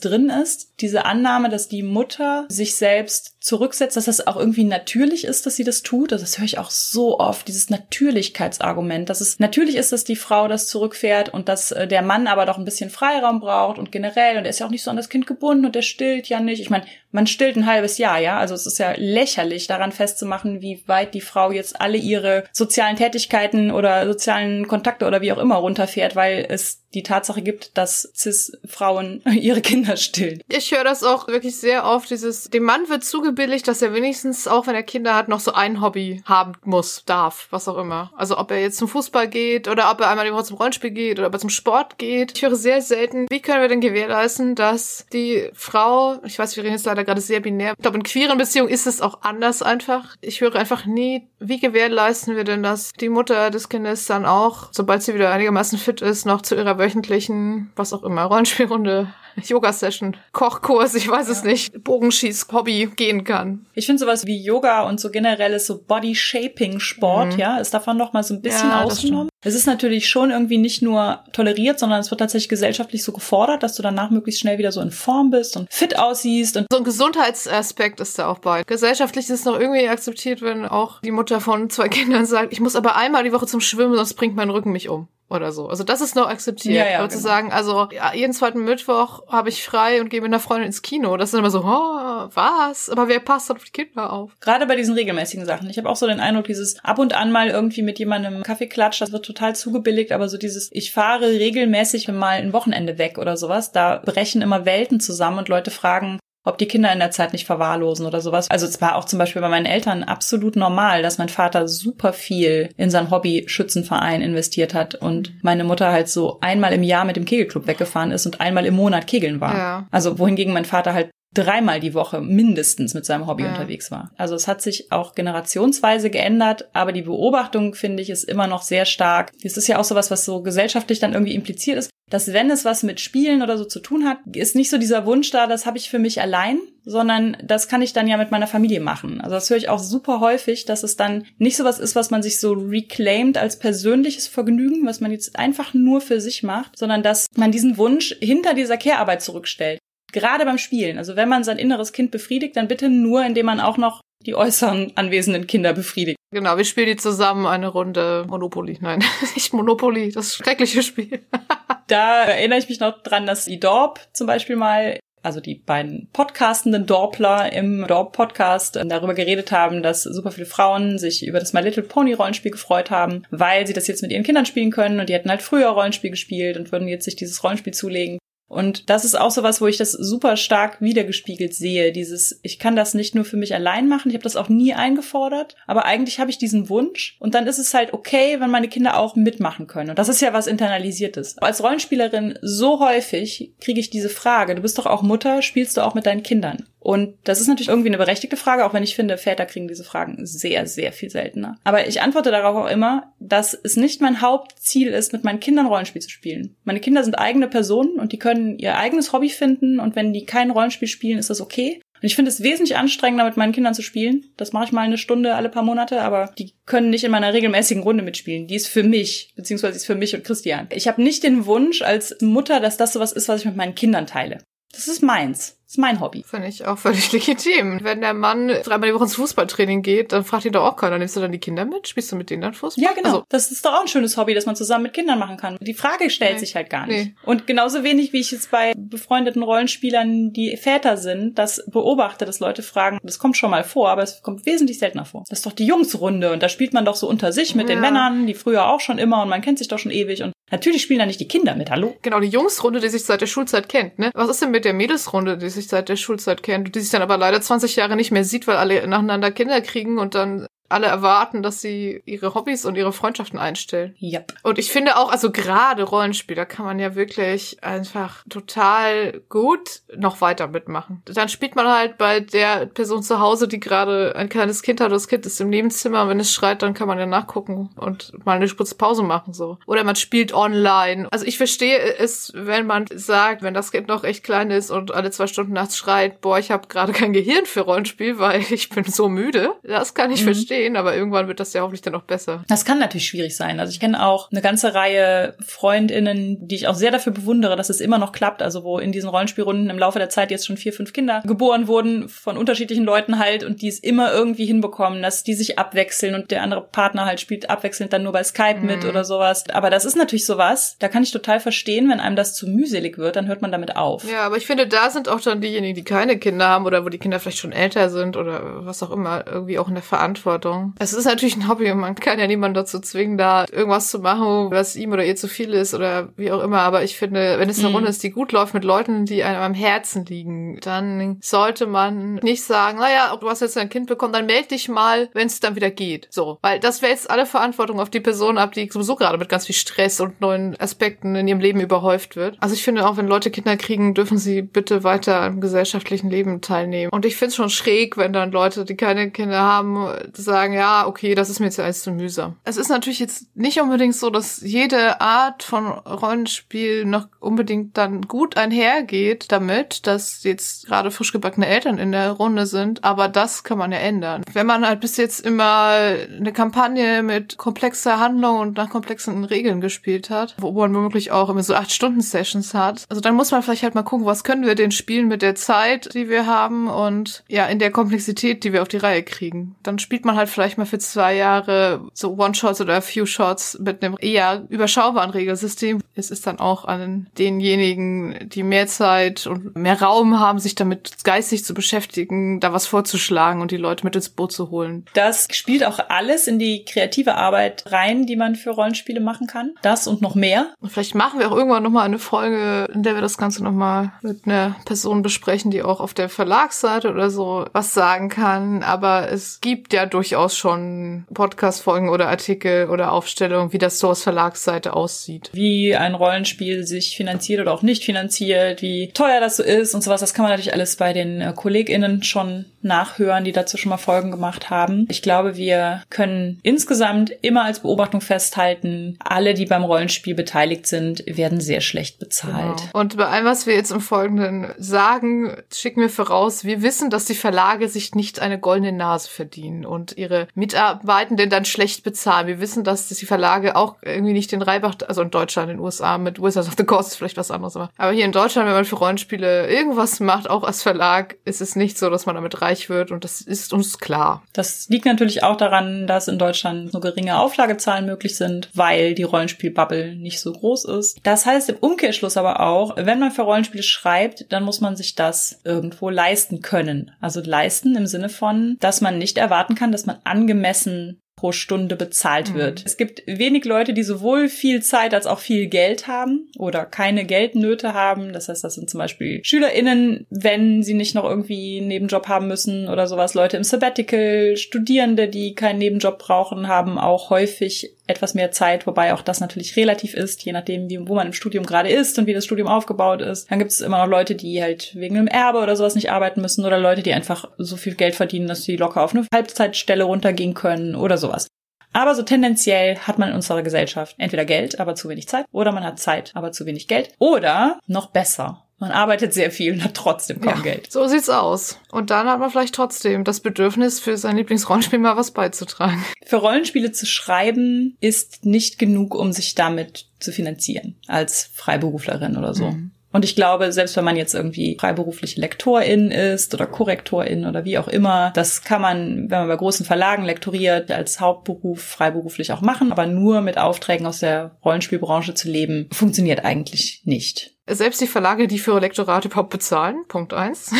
drin ist. Diese Annahme, dass die Mutter sich selbst zurücksetzt, dass das auch irgendwie natürlich ist, dass sie das tut. Also das höre ich auch so oft, dieses Natürlichkeitsargument, dass es natürlich ist, dass die Frau das zurückfährt und dass äh, der Mann aber doch ein bisschen Freiraum braucht und generell und er ist ja auch nicht so an das Kind gebunden und der stillt ja nicht. Ich meine, man stillt ein halbes Jahr, ja. Also es ist ja lächerlich, daran festzumachen, wie weit die Frau jetzt alle ihre sozialen Tätigkeiten oder sozialen Kontakte oder wie auch immer runterfährt, weil es die Tatsache gibt, dass Cis-Frauen ihre Kinder stillen. Ich höre das auch wirklich sehr oft, dieses, dem Mann wird zugebilligt, dass er wenigstens, auch wenn er Kinder hat, noch so ein Hobby haben muss, darf, was auch immer. Also ob er jetzt zum Fußball geht oder ob er einmal die Woche zum Rollenspiel geht oder ob er zum Sport geht. Ich höre sehr selten, wie können wir denn gewährleisten, dass die Frau, ich weiß, wir reden jetzt leider gerade sehr binär, ich glaube, in queeren Beziehungen ist es auch anders einfach. Ich höre einfach nie, wie gewährleisten wir denn, dass die Mutter des Kindes dann auch, sobald sie wieder einigermaßen fit ist, noch zu ihrer wöchentlichen, was auch immer, Rollenspielrunde, Yoga-Session, Kochkurs, ich weiß ja. es nicht, Bogenschieß-Hobby gehen kann. Ich finde sowas wie Yoga und so generelles so Body-Shaping-Sport, mhm. ja, ist davon noch mal so ein bisschen ja, ausgenommen. Es ist natürlich schon irgendwie nicht nur toleriert, sondern es wird tatsächlich gesellschaftlich so gefordert, dass du danach möglichst schnell wieder so in Form bist und fit aussiehst. Und so ein Gesundheitsaspekt ist da auch bei. Gesellschaftlich ist es noch irgendwie akzeptiert, wenn auch die Mutter von zwei Kindern sagt, ich muss aber einmal die Woche zum Schwimmen, sonst bringt mein Rücken mich um oder so. Also das ist noch akzeptiert. Ja, ja, aber genau. zu sagen, also ja, jeden zweiten Mittwoch habe ich frei und gehe mit einer Freundin ins Kino. Das ist dann immer so, oh, was? Aber wer passt auf die Kinder auf? Gerade bei diesen regelmäßigen Sachen. Ich habe auch so den Eindruck, dieses ab und an mal irgendwie mit jemandem Kaffee klatsch, das wird total zugebilligt, aber so dieses, ich fahre regelmäßig mal ein Wochenende weg oder sowas, da brechen immer Welten zusammen und Leute fragen, ob die Kinder in der Zeit nicht verwahrlosen oder sowas. Also es war auch zum Beispiel bei meinen Eltern absolut normal, dass mein Vater super viel in sein Hobby Schützenverein investiert hat und meine Mutter halt so einmal im Jahr mit dem Kegelclub weggefahren ist und einmal im Monat kegeln war. Ja. Also wohingegen mein Vater halt dreimal die Woche mindestens mit seinem Hobby ja. unterwegs war. Also es hat sich auch generationsweise geändert, aber die Beobachtung, finde ich, ist immer noch sehr stark. Es ist ja auch sowas, was so gesellschaftlich dann irgendwie impliziert ist, dass wenn es was mit Spielen oder so zu tun hat, ist nicht so dieser Wunsch da, das habe ich für mich allein, sondern das kann ich dann ja mit meiner Familie machen. Also das höre ich auch super häufig, dass es dann nicht so was ist, was man sich so reclaimt als persönliches Vergnügen, was man jetzt einfach nur für sich macht, sondern dass man diesen Wunsch hinter dieser Care-Arbeit zurückstellt. Gerade beim Spielen. Also wenn man sein inneres Kind befriedigt, dann bitte nur, indem man auch noch die äußeren anwesenden Kinder befriedigt. Genau, wir spielen die zusammen eine Runde Monopoly. Nein, nicht Monopoly, das schreckliche Spiel. da erinnere ich mich noch dran, dass die Dorp zum Beispiel mal also die beiden podcastenden Dorpler im Dorp-Podcast äh, darüber geredet haben, dass super viele Frauen sich über das My Little Pony Rollenspiel gefreut haben, weil sie das jetzt mit ihren Kindern spielen können und die hätten halt früher Rollenspiel gespielt und würden jetzt sich dieses Rollenspiel zulegen. Und das ist auch so was, wo ich das super stark wiedergespiegelt sehe. Dieses, ich kann das nicht nur für mich allein machen. Ich habe das auch nie eingefordert. Aber eigentlich habe ich diesen Wunsch. Und dann ist es halt okay, wenn meine Kinder auch mitmachen können. Und das ist ja was internalisiertes. Als Rollenspielerin so häufig kriege ich diese Frage. Du bist doch auch Mutter, spielst du auch mit deinen Kindern? Und das ist natürlich irgendwie eine berechtigte Frage, auch wenn ich finde, Väter kriegen diese Fragen sehr, sehr viel seltener. Aber ich antworte darauf auch immer, dass es nicht mein Hauptziel ist, mit meinen Kindern Rollenspiel zu spielen. Meine Kinder sind eigene Personen und die können ihr eigenes Hobby finden und wenn die kein Rollenspiel spielen, ist das okay. Und ich finde es wesentlich anstrengender, mit meinen Kindern zu spielen. Das mache ich mal eine Stunde alle paar Monate, aber die können nicht in meiner regelmäßigen Runde mitspielen. Die ist für mich, beziehungsweise ist für mich und Christian. Ich habe nicht den Wunsch als Mutter, dass das sowas ist, was ich mit meinen Kindern teile. Das ist meins. Das ist mein Hobby. Finde ich auch völlig legitim. Wenn der Mann dreimal die Woche ins Fußballtraining geht, dann fragt ihn doch auch keiner. Nimmst du dann die Kinder mit? Spielst du mit denen dann Fußball? Ja, genau. Also, das ist doch auch ein schönes Hobby, das man zusammen mit Kindern machen kann. Die Frage stellt nee, sich halt gar nicht. Nee. Und genauso wenig, wie ich jetzt bei befreundeten Rollenspielern, die Väter sind, das beobachte, dass Leute fragen, das kommt schon mal vor, aber es kommt wesentlich seltener vor. Das ist doch die Jungsrunde und da spielt man doch so unter sich mit ja. den Männern, die früher auch schon immer und man kennt sich doch schon ewig und Natürlich spielen da nicht die Kinder mit, hallo? Genau, die Jungsrunde, die sich seit der Schulzeit kennt, ne? Was ist denn mit der Mädelsrunde, die sich seit der Schulzeit kennt, die sich dann aber leider 20 Jahre nicht mehr sieht, weil alle nacheinander Kinder kriegen und dann alle erwarten, dass sie ihre Hobbys und ihre Freundschaften einstellen. Yep. Und ich finde auch, also gerade Rollenspiel, da kann man ja wirklich einfach total gut noch weiter mitmachen. Dann spielt man halt bei der Person zu Hause, die gerade ein kleines Kind hat, das Kind ist im Nebenzimmer, wenn es schreit, dann kann man ja nachgucken und mal eine kurze Pause machen, so. Oder man spielt online. Also ich verstehe es, wenn man sagt, wenn das Kind noch echt klein ist und alle zwei Stunden nachts schreit, boah, ich habe gerade kein Gehirn für Rollenspiel, weil ich bin so müde. Das kann ich mhm. verstehen verstehen, aber irgendwann wird das ja hoffentlich dann auch besser. Das kann natürlich schwierig sein. Also ich kenne auch eine ganze Reihe Freundinnen, die ich auch sehr dafür bewundere, dass es immer noch klappt. Also wo in diesen Rollenspielrunden im Laufe der Zeit jetzt schon vier, fünf Kinder geboren wurden von unterschiedlichen Leuten halt und die es immer irgendwie hinbekommen, dass die sich abwechseln und der andere Partner halt spielt abwechselnd dann nur bei Skype mhm. mit oder sowas. Aber das ist natürlich sowas, da kann ich total verstehen, wenn einem das zu mühselig wird, dann hört man damit auf. Ja, aber ich finde, da sind auch dann diejenigen, die keine Kinder haben oder wo die Kinder vielleicht schon älter sind oder was auch immer, irgendwie auch in der Verantwortung Verantwortung. Es ist natürlich ein Hobby und man kann ja niemanden dazu zwingen, da irgendwas zu machen, was ihm oder ihr zu viel ist oder wie auch immer. Aber ich finde, wenn es eine mhm. Runde ist, die gut läuft mit Leuten, die einem am Herzen liegen, dann sollte man nicht sagen, naja, du hast jetzt ein Kind bekommen, dann melde dich mal, wenn es dann wieder geht. So. Weil das wälzt alle Verantwortung auf die Person ab, die sowieso gerade mit ganz viel Stress und neuen Aspekten in ihrem Leben überhäuft wird. Also ich finde auch, wenn Leute Kinder kriegen, dürfen sie bitte weiter am gesellschaftlichen Leben teilnehmen. Und ich finde es schon schräg, wenn dann Leute, die keine Kinder haben, sagen, sagen, ja, okay, das ist mir jetzt alles zu mühsam. Es ist natürlich jetzt nicht unbedingt so, dass jede Art von Rollenspiel noch unbedingt dann gut einhergeht damit, dass jetzt gerade frisch gebackene Eltern in der Runde sind, aber das kann man ja ändern. Wenn man halt bis jetzt immer eine Kampagne mit komplexer Handlung und nach komplexen Regeln gespielt hat, wo man womöglich auch immer so acht Stunden Sessions hat, also dann muss man vielleicht halt mal gucken, was können wir denn spielen mit der Zeit, die wir haben und ja, in der Komplexität, die wir auf die Reihe kriegen. Dann spielt man halt vielleicht mal für zwei Jahre so One-Shots oder Few-Shots mit einem eher überschaubaren Regelsystem. Es ist dann auch an denjenigen, die mehr Zeit und mehr Raum haben, sich damit geistig zu beschäftigen, da was vorzuschlagen und die Leute mit ins Boot zu holen. Das spielt auch alles in die kreative Arbeit rein, die man für Rollenspiele machen kann. Das und noch mehr. Und vielleicht machen wir auch irgendwann nochmal eine Folge, in der wir das Ganze nochmal mit einer Person besprechen, die auch auf der Verlagsseite oder so was sagen kann. Aber es gibt ja durchaus durchaus schon Podcast-Folgen oder Artikel oder Aufstellungen, wie das so aus Verlagsseite aussieht. Wie ein Rollenspiel sich finanziert oder auch nicht finanziert, wie teuer das so ist und sowas. Das kann man natürlich alles bei den äh, KollegInnen schon nachhören, die dazu schon mal Folgen gemacht haben. Ich glaube, wir können insgesamt immer als Beobachtung festhalten, alle, die beim Rollenspiel beteiligt sind, werden sehr schlecht bezahlt. Genau. Und bei allem, was wir jetzt im Folgenden sagen, schicken wir voraus, wir wissen, dass die Verlage sich nicht eine goldene Nase verdienen und ihre Mitarbeitenden dann schlecht bezahlen. Wir wissen, dass die Verlage auch irgendwie nicht den Reibach, also in Deutschland, in den USA mit Wizards of the Coast ist vielleicht was anderes, aber, aber hier in Deutschland, wenn man für Rollenspiele irgendwas macht, auch als Verlag, ist es nicht so, dass man damit reich wird und das ist uns klar. Das liegt natürlich auch daran, dass in Deutschland nur geringe Auflagezahlen möglich sind, weil die Rollenspielbubble nicht so groß ist. Das heißt im Umkehrschluss aber auch, wenn man für Rollenspiele schreibt, dann muss man sich das irgendwo leisten können. Also leisten im Sinne von, dass man nicht erwarten kann, dass man angemessen pro Stunde bezahlt wird. Mhm. Es gibt wenig Leute, die sowohl viel Zeit als auch viel Geld haben oder keine Geldnöte haben. Das heißt, das sind zum Beispiel SchülerInnen, wenn sie nicht noch irgendwie einen Nebenjob haben müssen oder sowas. Leute im Sabbatical, Studierende, die keinen Nebenjob brauchen, haben auch häufig etwas mehr Zeit, wobei auch das natürlich relativ ist, je nachdem, wie, wo man im Studium gerade ist und wie das Studium aufgebaut ist. Dann gibt es immer noch Leute, die halt wegen einem Erbe oder sowas nicht arbeiten müssen oder Leute, die einfach so viel Geld verdienen, dass sie locker auf eine Halbzeitstelle runtergehen können oder sowas. Aber so tendenziell hat man in unserer Gesellschaft entweder Geld, aber zu wenig Zeit, oder man hat Zeit, aber zu wenig Geld, oder noch besser, man arbeitet sehr viel und hat trotzdem kaum ja, Geld. So sieht's aus. Und dann hat man vielleicht trotzdem das Bedürfnis, für sein Lieblingsrollenspiel mal was beizutragen. Für Rollenspiele zu schreiben ist nicht genug, um sich damit zu finanzieren als Freiberuflerin oder so. Mhm. Und ich glaube, selbst wenn man jetzt irgendwie freiberufliche Lektorin ist oder Korrektorin oder wie auch immer, das kann man, wenn man bei großen Verlagen lektoriert, als Hauptberuf freiberuflich auch machen, aber nur mit Aufträgen aus der Rollenspielbranche zu leben, funktioniert eigentlich nicht. Selbst die Verlage, die für Lektorate überhaupt bezahlen, Punkt eins,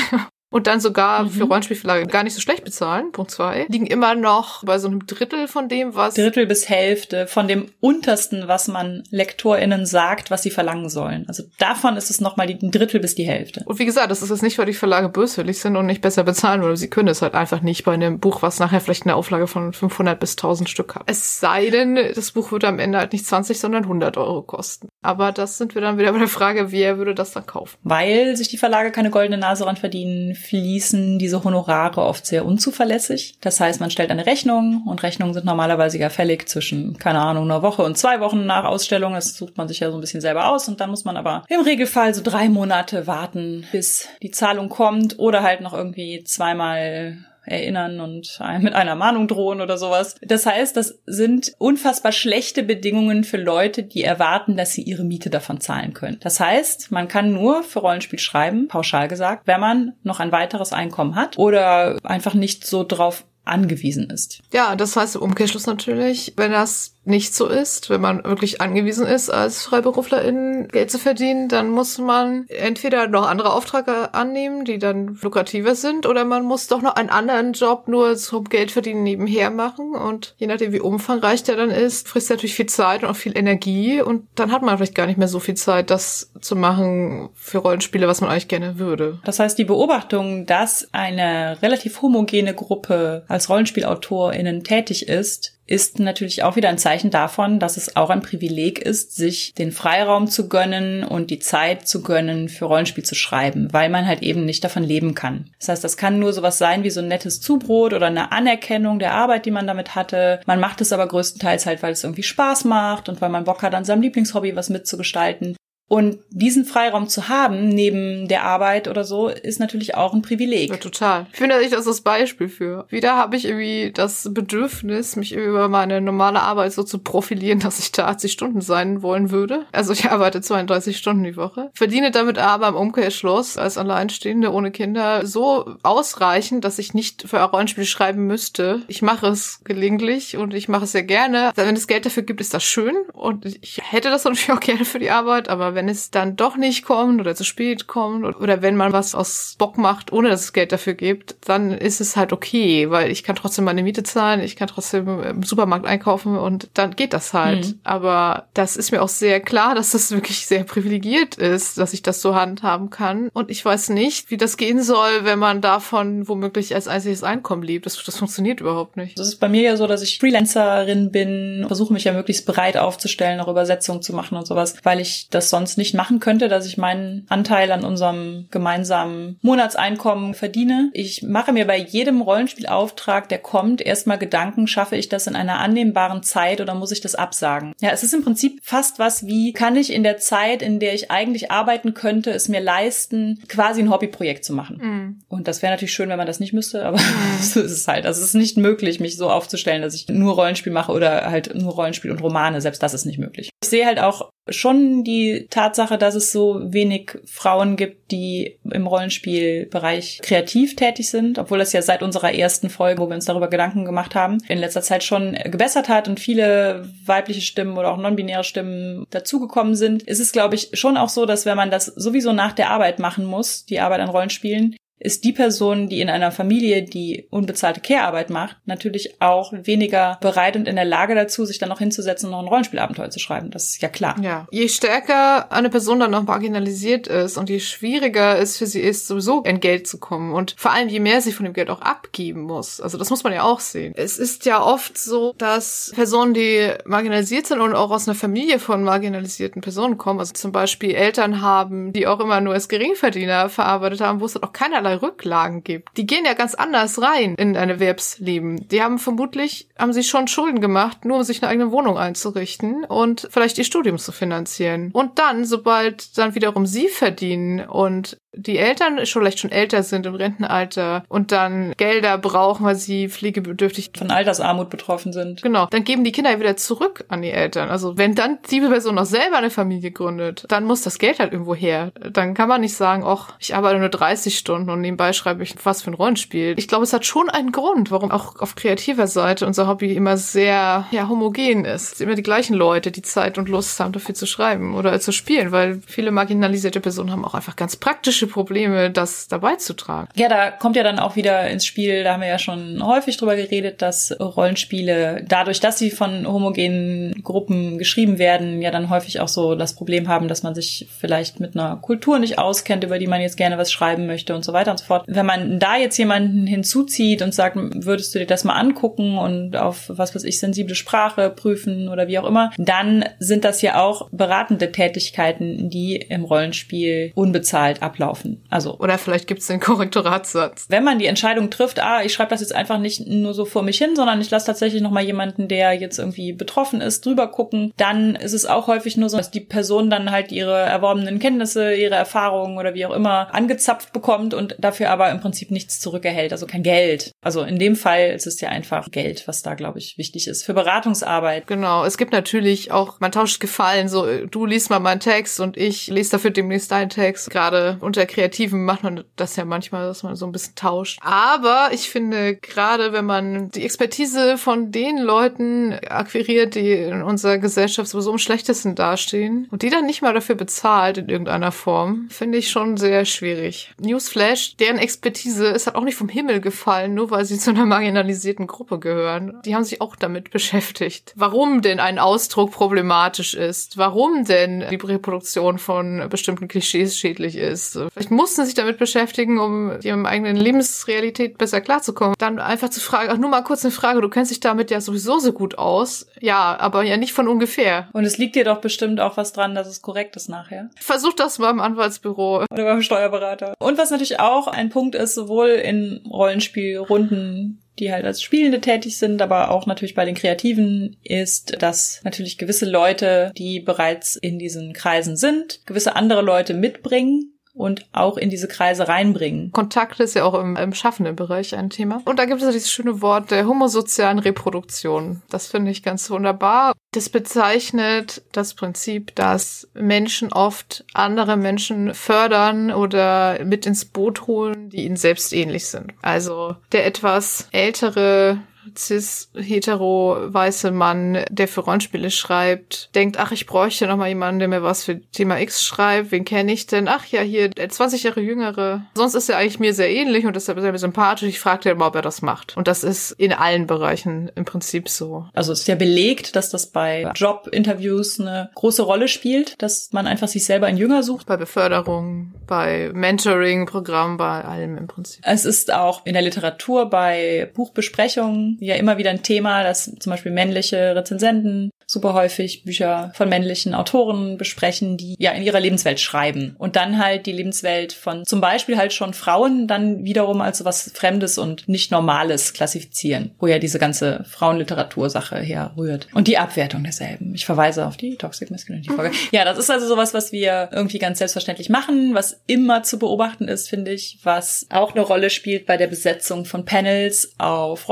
und dann sogar mhm. für Rollenspielverlage gar nicht so schlecht bezahlen, Punkt zwei, liegen immer noch bei so einem Drittel von dem, was... Drittel bis Hälfte von dem untersten, was man LektorInnen sagt, was sie verlangen sollen. Also davon ist es nochmal ein Drittel bis die Hälfte. Und wie gesagt, das ist jetzt nicht, weil die Verlage böswillig sind und nicht besser bezahlen, weil sie können es halt einfach nicht bei einem Buch, was nachher vielleicht eine Auflage von 500 bis 1000 Stück hat. Es sei denn, das Buch würde am Ende halt nicht 20, sondern 100 Euro kosten. Aber das sind wir dann wieder bei der Frage, wer würde das dann kaufen? Weil sich die Verlage keine goldene Nase ran verdienen, fließen diese Honorare oft sehr unzuverlässig. Das heißt, man stellt eine Rechnung und Rechnungen sind normalerweise ja fällig zwischen, keine Ahnung, einer Woche und zwei Wochen nach Ausstellung. Das sucht man sich ja so ein bisschen selber aus und dann muss man aber im Regelfall so drei Monate warten, bis die Zahlung kommt oder halt noch irgendwie zweimal erinnern und mit einer Mahnung drohen oder sowas. Das heißt, das sind unfassbar schlechte Bedingungen für Leute, die erwarten, dass sie ihre Miete davon zahlen können. Das heißt, man kann nur für Rollenspiel schreiben, pauschal gesagt, wenn man noch ein weiteres Einkommen hat oder einfach nicht so drauf angewiesen ist. Ja, das heißt im Umkehrschluss natürlich, wenn das nicht so ist, wenn man wirklich angewiesen ist, als Freiberuflerin Geld zu verdienen, dann muss man entweder noch andere Aufträge annehmen, die dann lukrativer sind, oder man muss doch noch einen anderen Job nur zum Geld verdienen nebenher machen. Und je nachdem, wie umfangreich der dann ist, frisst natürlich viel Zeit und auch viel Energie. Und dann hat man vielleicht gar nicht mehr so viel Zeit, das zu machen für Rollenspiele, was man eigentlich gerne würde. Das heißt, die Beobachtung, dass eine relativ homogene Gruppe als RollenspielautorInnen tätig ist, ist natürlich auch wieder ein Zeichen davon, dass es auch ein Privileg ist, sich den Freiraum zu gönnen und die Zeit zu gönnen, für Rollenspiel zu schreiben, weil man halt eben nicht davon leben kann. Das heißt, das kann nur sowas sein wie so ein nettes Zubrot oder eine Anerkennung der Arbeit, die man damit hatte. Man macht es aber größtenteils halt, weil es irgendwie Spaß macht und weil man Bock hat, an seinem Lieblingshobby was mitzugestalten. Und diesen Freiraum zu haben, neben der Arbeit oder so, ist natürlich auch ein Privileg. Ja, total. Ich finde, ich das das Beispiel für. Wieder habe ich irgendwie das Bedürfnis, mich über meine normale Arbeit so zu profilieren, dass ich da 80 Stunden sein wollen würde. Also ich arbeite 32 Stunden die Woche. Verdiene damit aber im Umkehrschluss als Alleinstehende ohne Kinder so ausreichend, dass ich nicht für ein Rollenspiel schreiben müsste. Ich mache es gelegentlich und ich mache es sehr gerne. Wenn es Geld dafür gibt, ist das schön. Und ich hätte das natürlich auch gerne für die Arbeit, aber wenn es dann doch nicht kommt oder zu spät kommt oder wenn man was aus Bock macht, ohne dass es Geld dafür gibt, dann ist es halt okay, weil ich kann trotzdem meine Miete zahlen, ich kann trotzdem im Supermarkt einkaufen und dann geht das halt. Mhm. Aber das ist mir auch sehr klar, dass das wirklich sehr privilegiert ist, dass ich das so handhaben kann. Und ich weiß nicht, wie das gehen soll, wenn man davon womöglich als einziges Einkommen lebt. Das, das funktioniert überhaupt nicht. Das ist bei mir ja so, dass ich Freelancerin bin, versuche mich ja möglichst bereit aufzustellen, auch Übersetzungen zu machen und sowas, weil ich das sonst sonst nicht machen könnte, dass ich meinen Anteil an unserem gemeinsamen Monatseinkommen verdiene. Ich mache mir bei jedem Rollenspielauftrag, der kommt, erstmal Gedanken, schaffe ich das in einer annehmbaren Zeit oder muss ich das absagen? Ja, es ist im Prinzip fast was wie, kann ich in der Zeit, in der ich eigentlich arbeiten könnte, es mir leisten, quasi ein Hobbyprojekt zu machen. Mhm. Und das wäre natürlich schön, wenn man das nicht müsste, aber mhm. so ist es halt. Also es ist nicht möglich, mich so aufzustellen, dass ich nur Rollenspiel mache oder halt nur Rollenspiel und Romane. Selbst das ist nicht möglich. Ich sehe halt auch schon die Tatsache, dass es so wenig Frauen gibt, die im Rollenspielbereich kreativ tätig sind, obwohl es ja seit unserer ersten Folge, wo wir uns darüber Gedanken gemacht haben, in letzter Zeit schon gebessert hat und viele weibliche Stimmen oder auch non-binäre Stimmen dazugekommen sind, ist es, glaube ich, schon auch so, dass wenn man das sowieso nach der Arbeit machen muss, die Arbeit an Rollenspielen, ist die Person, die in einer Familie die unbezahlte Care-Arbeit macht, natürlich auch weniger bereit und in der Lage dazu, sich dann noch hinzusetzen und noch ein Rollenspielabenteuer zu schreiben. Das ist ja klar. Ja. Je stärker eine Person dann noch marginalisiert ist und je schwieriger es für sie ist, sowieso in Geld zu kommen und vor allem je mehr sie von dem Geld auch abgeben muss. Also das muss man ja auch sehen. Es ist ja oft so, dass Personen, die marginalisiert sind und auch aus einer Familie von marginalisierten Personen kommen, also zum Beispiel Eltern haben, die auch immer nur als Geringverdiener verarbeitet haben, wo es dann auch keinerlei keinerlei Rücklagen gibt. Die gehen ja ganz anders rein in ein Erwerbsleben. Die haben vermutlich, haben sich schon Schulden gemacht, nur um sich eine eigene Wohnung einzurichten und vielleicht ihr Studium zu finanzieren. Und dann, sobald dann wiederum sie verdienen und die Eltern schon vielleicht schon älter sind im Rentenalter und dann Gelder brauchen, weil sie pflegebedürftig von Altersarmut betroffen sind. Genau, dann geben die Kinder wieder zurück an die Eltern. Also wenn dann die Person noch selber eine Familie gründet, dann muss das Geld halt irgendwo her. Dann kann man nicht sagen, ach, ich arbeite nur 30 Stunden und nebenbei schreibe ich was für ein Rollenspiel. Ich glaube, es hat schon einen Grund, warum auch auf kreativer Seite unser Hobby immer sehr ja, homogen ist. Es sind immer die gleichen Leute, die Zeit und Lust haben, dafür zu schreiben oder zu spielen, weil viele marginalisierte Personen haben auch einfach ganz praktische Probleme, das dabei zu tragen. Ja, da kommt ja dann auch wieder ins Spiel, da haben wir ja schon häufig drüber geredet, dass Rollenspiele dadurch, dass sie von homogenen Gruppen geschrieben werden, ja dann häufig auch so das Problem haben, dass man sich vielleicht mit einer Kultur nicht auskennt, über die man jetzt gerne was schreiben möchte und so weiter und so fort. Wenn man da jetzt jemanden hinzuzieht und sagt, würdest du dir das mal angucken und auf was weiß ich sensible Sprache prüfen oder wie auch immer, dann sind das ja auch beratende Tätigkeiten, die im Rollenspiel unbezahlt ablaufen. Also oder vielleicht gibt es den Korrektoratssatz. Wenn man die Entscheidung trifft, ah, ich schreibe das jetzt einfach nicht nur so vor mich hin, sondern ich lasse tatsächlich noch mal jemanden, der jetzt irgendwie betroffen ist, drüber gucken, dann ist es auch häufig nur so, dass die Person dann halt ihre erworbenen Kenntnisse, ihre Erfahrungen oder wie auch immer angezapft bekommt und dafür aber im Prinzip nichts zurückerhält, also kein Geld. Also in dem Fall ist es ja einfach Geld, was da glaube ich wichtig ist für Beratungsarbeit. Genau, es gibt natürlich auch, man tauscht Gefallen, so du liest mal meinen Text und ich lese dafür demnächst deinen Text. Gerade unter Kreativen macht man das ja manchmal, dass man so ein bisschen tauscht. Aber ich finde, gerade wenn man die Expertise von den Leuten akquiriert, die in unserer Gesellschaft sowieso am schlechtesten dastehen und die dann nicht mal dafür bezahlt in irgendeiner Form, finde ich schon sehr schwierig. Newsflash, deren Expertise ist halt auch nicht vom Himmel gefallen, nur weil sie zu einer marginalisierten Gruppe gehören. Die haben sich auch damit beschäftigt. Warum denn ein Ausdruck problematisch ist? Warum denn die Reproduktion von bestimmten Klischees schädlich ist? Vielleicht mussten sie sich damit beschäftigen, um ihrem eigenen Lebensrealität besser klarzukommen. Dann einfach zu fragen, ach nur mal kurz eine Frage, du kennst dich damit ja sowieso so gut aus. Ja, aber ja nicht von ungefähr. Und es liegt dir doch bestimmt auch was dran, dass es korrekt ist nachher. Versuch das mal im Anwaltsbüro. Oder beim Steuerberater. Und was natürlich auch ein Punkt ist, sowohl in Rollenspielrunden die halt als Spielende tätig sind, aber auch natürlich bei den Kreativen ist, dass natürlich gewisse Leute, die bereits in diesen Kreisen sind, gewisse andere Leute mitbringen, und auch in diese Kreise reinbringen. Kontakt ist ja auch im, im schaffenden Bereich ein Thema. Und da gibt es ja dieses schöne Wort der homosozialen Reproduktion. Das finde ich ganz wunderbar. Das bezeichnet das Prinzip, dass Menschen oft andere Menschen fördern oder mit ins Boot holen, die ihnen selbst ähnlich sind. Also der etwas ältere cis, hetero, weiße Mann, der für Rollenspiele schreibt, denkt, ach, ich bräuchte noch mal jemanden, der mir was für Thema X schreibt. Wen kenne ich denn? Ach ja, hier, der 20 Jahre jüngere. Sonst ist er eigentlich mir sehr ähnlich und deshalb ist er mir sympathisch. Ich frage den mal, ob er das macht. Und das ist in allen Bereichen im Prinzip so. Also es ist ja belegt, dass das bei Jobinterviews eine große Rolle spielt, dass man einfach sich selber einen Jünger sucht. Bei Beförderung, bei Mentoring-Programmen, bei allem im Prinzip. Es ist auch in der Literatur bei Buchbesprechungen ja immer wieder ein Thema, dass zum Beispiel männliche Rezensenten super häufig Bücher von männlichen Autoren besprechen, die ja in ihrer Lebenswelt schreiben und dann halt die Lebenswelt von zum Beispiel halt schon Frauen dann wiederum als was Fremdes und nicht Normales klassifizieren, wo ja diese ganze Frauenliteratursache herrührt und die Abwertung derselben. Ich verweise auf die Toxic Masculinity Folge. Ja, das ist also sowas, was wir irgendwie ganz selbstverständlich machen, was immer zu beobachten ist, finde ich, was auch eine Rolle spielt bei der Besetzung von Panels auf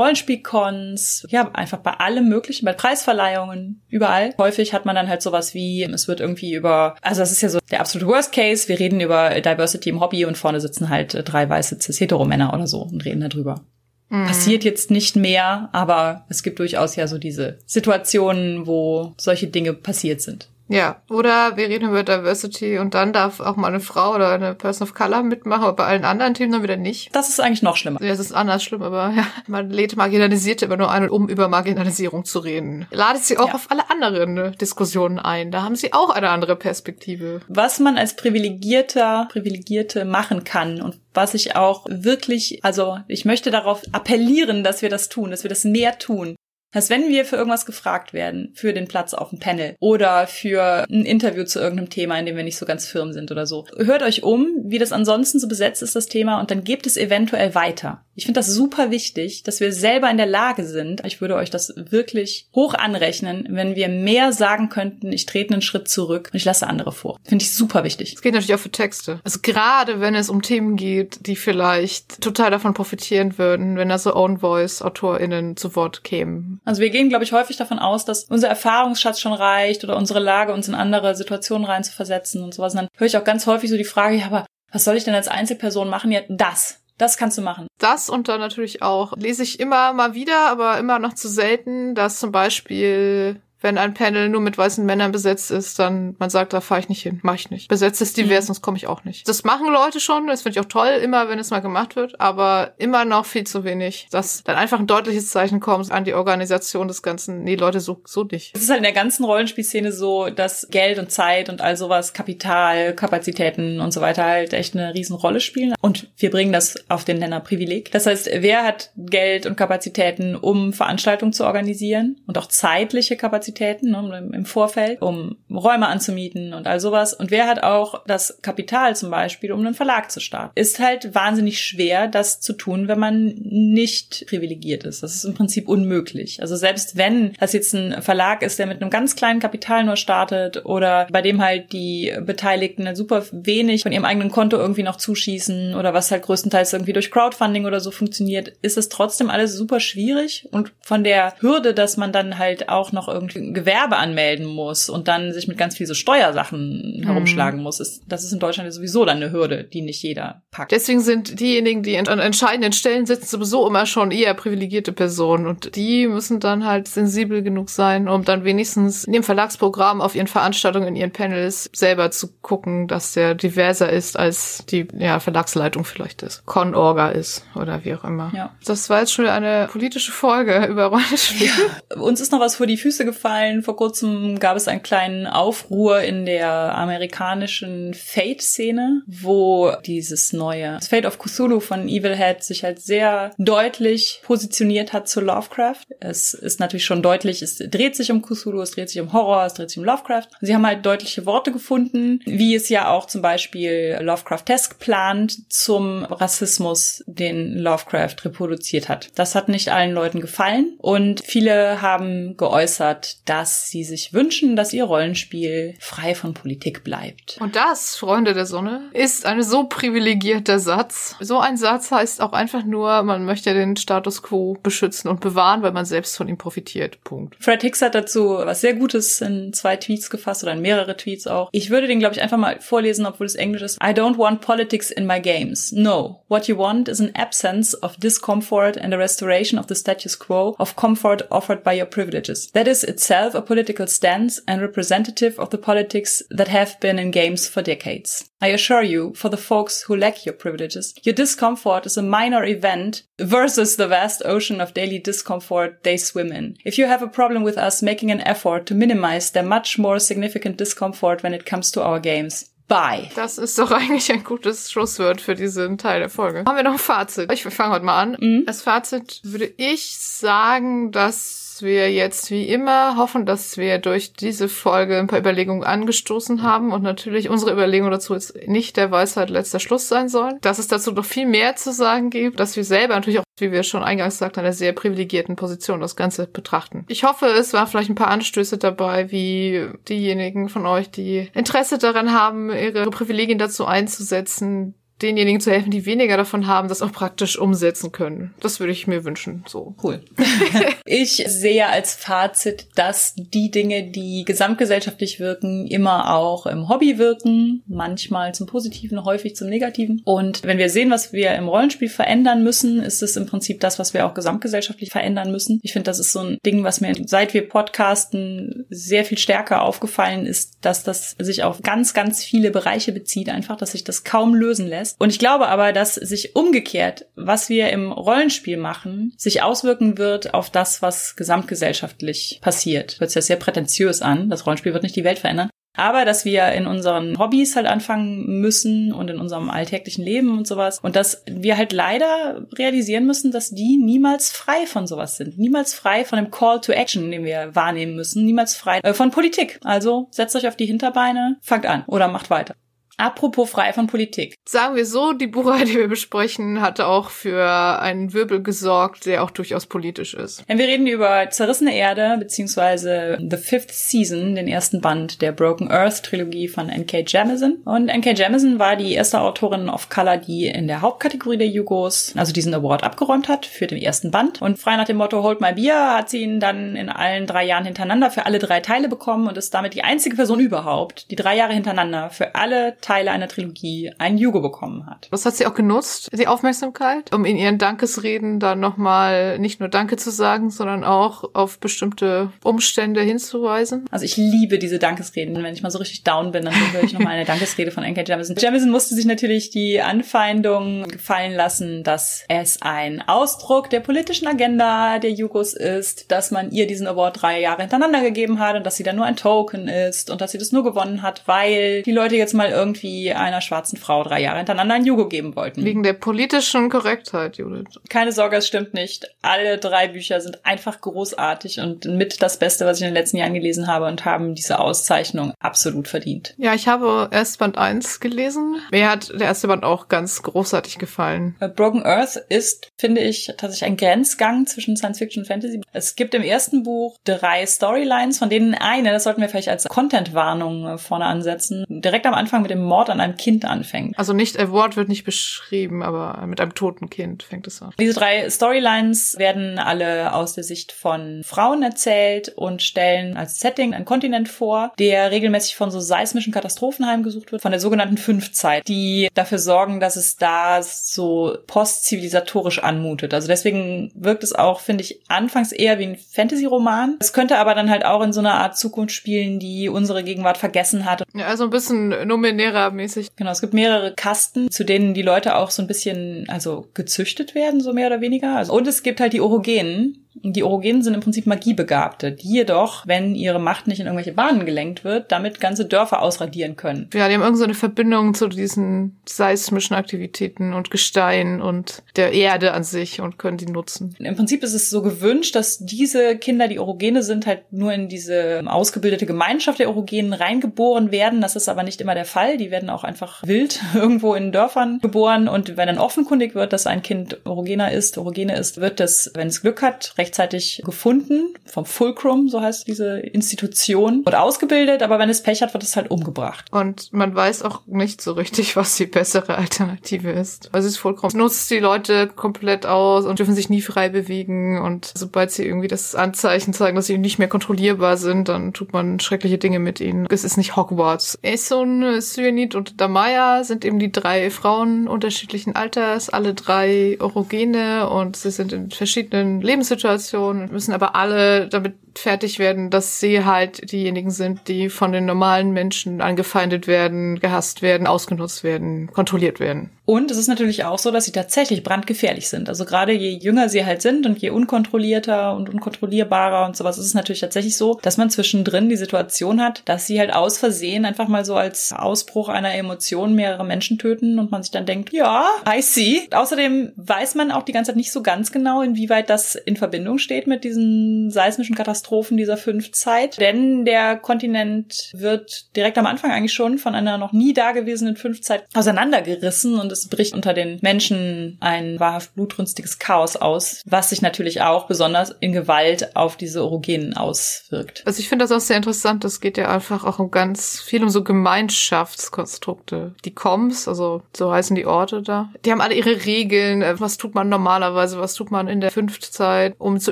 Rollenspielcons, ja, einfach bei allem möglichen, bei Preisverleihungen, überall. Häufig hat man dann halt sowas wie, es wird irgendwie über, also das ist ja so der absolute Worst Case, wir reden über Diversity im Hobby und vorne sitzen halt äh, drei weiße cis-hetero-Männer oder so und reden darüber. Mhm. Passiert jetzt nicht mehr, aber es gibt durchaus ja so diese Situationen, wo solche Dinge passiert sind. Ja, oder wir reden über Diversity und dann darf auch mal eine Frau oder eine Person of Color mitmachen, aber bei allen anderen Themen dann wieder nicht. Das ist eigentlich noch schlimmer. Ja, es ist anders schlimm, aber ja, man lädt Marginalisierte immer nur ein, um über Marginalisierung zu reden. Ladet sie auch ja. auf alle anderen ne, Diskussionen ein. Da haben sie auch eine andere Perspektive. Was man als Privilegierter, Privilegierte machen kann und was ich auch wirklich, also ich möchte darauf appellieren, dass wir das tun, dass wir das mehr tun. Heißt, wenn wir für irgendwas gefragt werden, für den Platz auf dem Panel oder für ein Interview zu irgendeinem Thema, in dem wir nicht so ganz firm sind oder so, hört euch um, wie das ansonsten so besetzt ist, das Thema, und dann gebt es eventuell weiter. Ich finde das super wichtig, dass wir selber in der Lage sind. Ich würde euch das wirklich hoch anrechnen, wenn wir mehr sagen könnten, ich trete einen Schritt zurück und ich lasse andere vor. Finde ich super wichtig. Es geht natürlich auch für Texte. Also gerade wenn es um Themen geht, die vielleicht total davon profitieren würden, wenn da so Own Voice AutorInnen zu Wort kämen. Also wir gehen, glaube ich, häufig davon aus, dass unser Erfahrungsschatz schon reicht oder unsere Lage, uns in andere Situationen rein zu versetzen und sowas. Und dann höre ich auch ganz häufig so die Frage, ja, aber was soll ich denn als Einzelperson machen? Ja, das. Das kannst du machen. Das und dann natürlich auch lese ich immer mal wieder, aber immer noch zu selten, dass zum Beispiel wenn ein Panel nur mit weißen Männern besetzt ist, dann man sagt, da fahre ich nicht hin, mache ich nicht. Besetzt es divers, mhm. sonst komme ich auch nicht. Das machen Leute schon, das finde ich auch toll, immer wenn es mal gemacht wird, aber immer noch viel zu wenig, dass dann einfach ein deutliches Zeichen kommt an die Organisation des Ganzen. Nee, Leute, so, so nicht. Es ist halt in der ganzen Rollenspielszene so, dass Geld und Zeit und all sowas, Kapital, Kapazitäten und so weiter halt echt eine Riesenrolle spielen. Und wir bringen das auf den Nenner Privileg. Das heißt, wer hat Geld und Kapazitäten, um Veranstaltungen zu organisieren und auch zeitliche Kapazitäten Kapazitäten ne, im Vorfeld, um Räume anzumieten und all sowas. Und wer hat auch das Kapital zum Beispiel, um einen Verlag zu starten? Ist halt wahnsinnig schwer, das zu tun, wenn man nicht privilegiert ist. Das ist im Prinzip unmöglich. Also selbst wenn das jetzt ein Verlag ist, der mit einem ganz kleinen Kapital nur startet oder bei dem halt die Beteiligten super wenig von ihrem eigenen Konto irgendwie noch zuschießen oder was halt größtenteils irgendwie durch Crowdfunding oder so funktioniert, ist es trotzdem alles super schwierig und von der Hürde, dass man dann halt auch noch irgendwie Gewerbe anmelden muss und dann sich mit ganz viel so Steuersachen herumschlagen mhm. muss, ist, das ist in Deutschland sowieso dann eine Hürde, die nicht jeder packt. Deswegen sind diejenigen, die an entscheidenden Stellen sitzen, sowieso immer schon eher privilegierte Personen und die müssen dann halt sensibel genug sein, um dann wenigstens in dem Verlagsprogramm auf ihren Veranstaltungen, in ihren Panels selber zu gucken, dass der diverser ist, als die ja, Verlagsleitung vielleicht ist. Con-Orga ist oder wie auch immer. Ja. Das war jetzt schon eine politische Folge über Rollenspiele. Ja. Uns ist noch was vor die Füße gefallen aufgefallen. Vor kurzem gab es einen kleinen Aufruhr in der amerikanischen Fate-Szene, wo dieses neue Fate of Cthulhu von Evil Head sich halt sehr deutlich positioniert hat zu Lovecraft. Es ist natürlich schon deutlich, es dreht sich um Cthulhu, es dreht sich um Horror, es dreht sich um Lovecraft. Sie haben halt deutliche Worte gefunden, wie es ja auch zum Beispiel Lovecraftesk plant zum Rassismus, den Lovecraft reproduziert hat. Das hat nicht allen Leuten gefallen und viele haben geäußert, dass sie sich wünschen, dass ihr Rollenspiel frei von Politik bleibt. Und das, Freunde der Sonne, ist ein so privilegierter Satz. So ein Satz heißt auch einfach nur, man möchte den Status quo beschützen und bewahren, weil man selbst von ihm profitiert. Punkt. Fred Hicks hat dazu was sehr Gutes in zwei Tweets gefasst oder in mehrere Tweets auch. Ich würde den, glaube ich, einfach mal vorlesen, obwohl es Englisch ist. I don't want politics in my games. No. What you want is an absence of discomfort and a restoration of the status quo of comfort offered by your privileges. That is itself a political stance and representative of the politics that have been in games for decades. I assure you, for the folks who lack your privileges, your discomfort is a minor event versus the vast ocean of daily discomfort they swim in. If you have a problem with us making an effort to minimize their much more significant discomfort when it comes to our games, Bye. Das ist doch eigentlich ein gutes Schlusswort für diesen Teil der Folge. Haben wir noch ein Fazit? Ich fange heute mal an. Mhm. Als Fazit würde ich sagen, dass wir jetzt wie immer hoffen, dass wir durch diese Folge ein paar Überlegungen angestoßen haben und natürlich unsere Überlegungen dazu jetzt nicht der Weisheit letzter Schluss sein sollen. Dass es dazu noch viel mehr zu sagen gibt, dass wir selber natürlich auch, wie wir schon eingangs sagten, einer sehr privilegierten Position das Ganze betrachten. Ich hoffe, es waren vielleicht ein paar Anstöße dabei, wie diejenigen von euch, die Interesse daran haben, ihre Privilegien dazu einzusetzen, denjenigen zu helfen, die weniger davon haben, das auch praktisch umsetzen können. Das würde ich mir wünschen. So. Cool. ich sehe als Fazit, dass die Dinge, die gesamtgesellschaftlich wirken, immer auch im Hobby wirken. Manchmal zum Positiven, häufig zum Negativen. Und wenn wir sehen, was wir im Rollenspiel verändern müssen, ist es im Prinzip das, was wir auch gesamtgesellschaftlich verändern müssen. Ich finde, das ist so ein Ding, was mir seit wir podcasten sehr viel stärker aufgefallen ist, dass das sich auf ganz, ganz viele Bereiche bezieht, einfach, dass sich das kaum lösen lässt ist. Und ich glaube aber, dass sich umgekehrt, was wir im Rollenspiel machen, sich auswirken wird auf das, was gesamtgesellschaftlich passiert. Hört sich das sehr prätentiös an. Das Rollenspiel wird nicht die Welt verändern. Aber dass wir in unseren Hobbys halt anfangen müssen und in unserem alltäglichen Leben und sowas. Und dass wir halt leider realisieren müssen, dass die niemals frei von sowas sind. Niemals frei von dem Call to Action, den wir wahrnehmen müssen. Niemals frei äh, von Politik. Also setzt euch auf die Hinterbeine, fangt an oder macht weiter. Apropos frei von Politik. Sagen wir so, die Buchreihe, die wir besprechen, hatte auch für einen Wirbel gesorgt, der auch durchaus politisch ist. Wenn wir reden über Zerrissene Erde, beziehungsweise The Fifth Season, den ersten Band der Broken Earth Trilogie von N.K. Jemisin. Und N.K. Jemisin war die erste Autorin of Color, die in der Hauptkategorie der Jugos, also diesen Award abgeräumt hat für den ersten Band. Und frei nach dem Motto Hold My Beer hat sie ihn dann in allen drei Jahren hintereinander für alle drei Teile bekommen und ist damit die einzige Person überhaupt, die drei Jahre hintereinander für alle Teile einer Trilogie einen Jugo bekommen hat. Das hat sie auch genutzt, die Aufmerksamkeit, um in ihren Dankesreden dann nochmal nicht nur Danke zu sagen, sondern auch auf bestimmte Umstände hinzuweisen. Also ich liebe diese Dankesreden. Wenn ich mal so richtig down bin, dann höre ich nochmal eine Dankesrede von N.K. Jemisin. Jemisin musste sich natürlich die Anfeindung gefallen lassen, dass es ein Ausdruck der politischen Agenda der Jugos ist, dass man ihr diesen Award drei Jahre hintereinander gegeben hat und dass sie dann nur ein Token ist und dass sie das nur gewonnen hat, weil die Leute jetzt mal irgendwie einer schwarzen Frau drei Jahre hintereinander ein Jugo geben wollten. Wegen der politischen Korrektheit, Judith. Keine Sorge, es stimmt nicht. Alle drei Bücher sind einfach großartig und mit das Beste, was ich in den letzten Jahren gelesen habe und haben diese Auszeichnung absolut verdient. Ja, ich habe erst Band 1 gelesen. Mir hat der erste Band auch ganz großartig gefallen. Äh, Broken Earth ist, finde ich, tatsächlich ein Grenzgang zwischen Science Fiction und Fantasy. Es gibt im ersten Buch drei Storylines, von denen eine, das sollten wir vielleicht als Content-Warnung äh, vorne ansetzen, direkt am Anfang mit dem Mord an einem Kind anfängt. Also nicht, ein Wort wird nicht beschrieben, aber mit einem toten Kind fängt es an. Diese drei Storylines werden alle aus der Sicht von Frauen erzählt und stellen als Setting einen Kontinent vor, der regelmäßig von so seismischen Katastrophen heimgesucht wird, von der sogenannten Fünfzeit, die dafür sorgen, dass es da so postzivilisatorisch anmutet. Also deswegen wirkt es auch, finde ich, anfangs eher wie ein Fantasy-Roman. Es könnte aber dann halt auch in so einer Art Zukunft spielen, die unsere Gegenwart vergessen hat. Ja, also ein bisschen numenera mäßig. Genau, es gibt mehrere Kasten, zu denen die Leute auch so ein bisschen, also gezüchtet werden, so mehr oder weniger. Also, und es gibt halt die Orogenen, die Orogenen sind im Prinzip Magiebegabte, die jedoch, wenn ihre Macht nicht in irgendwelche Bahnen gelenkt wird, damit ganze Dörfer ausradieren können. Ja, die haben irgendeine so Verbindung zu diesen seismischen Aktivitäten und Gestein und der Erde an sich und können die nutzen. Im Prinzip ist es so gewünscht, dass diese Kinder, die Orogene sind, halt nur in diese ausgebildete Gemeinschaft der Orogenen reingeboren werden. Das ist aber nicht immer der Fall. Die werden auch einfach wild irgendwo in Dörfern geboren und wenn dann offenkundig wird, dass ein Kind Orogener ist, Orogene ist, wird das, wenn es Glück hat, recht rechtzeitig gefunden, vom Fulcrum, so heißt diese Institution, und ausgebildet, aber wenn es Pech hat, wird es halt umgebracht. Und man weiß auch nicht so richtig, was die bessere Alternative ist. Also das Fulcrum nutzt die Leute komplett aus und dürfen sich nie frei bewegen und sobald sie irgendwie das Anzeichen zeigen, dass sie nicht mehr kontrollierbar sind, dann tut man schreckliche Dinge mit ihnen. Es ist nicht Hogwarts. Eson, Cyanid und Damaya sind eben die drei Frauen unterschiedlichen Alters, alle drei Orogene und sie sind in verschiedenen Lebenssituationen Situation, müssen aber alle damit fertig werden, dass sie halt diejenigen sind, die von den normalen Menschen angefeindet werden, gehasst werden, ausgenutzt werden, kontrolliert werden. Und es ist natürlich auch so, dass sie tatsächlich brandgefährlich sind. Also gerade je jünger sie halt sind und je unkontrollierter und unkontrollierbarer und sowas, ist es natürlich tatsächlich so, dass man zwischendrin die Situation hat, dass sie halt aus Versehen einfach mal so als Ausbruch einer Emotion mehrere Menschen töten und man sich dann denkt, ja, I see. Außerdem weiß man auch die ganze Zeit nicht so ganz genau, inwieweit das in Verbindung steht mit diesen seismischen Katastrophen dieser Fünfzeit. Denn der Kontinent wird direkt am Anfang eigentlich schon von einer noch nie dagewesenen Fünfzeit auseinandergerissen und es bricht unter den Menschen ein wahrhaft blutrünstiges Chaos aus, was sich natürlich auch besonders in Gewalt auf diese Orogenen auswirkt. Also ich finde das auch sehr interessant. Es geht ja einfach auch um ganz viel um so Gemeinschaftskonstrukte. Die Coms, also so heißen die Orte da, die haben alle ihre Regeln. Was tut man normalerweise? Was tut man in der Fünftzeit, um zu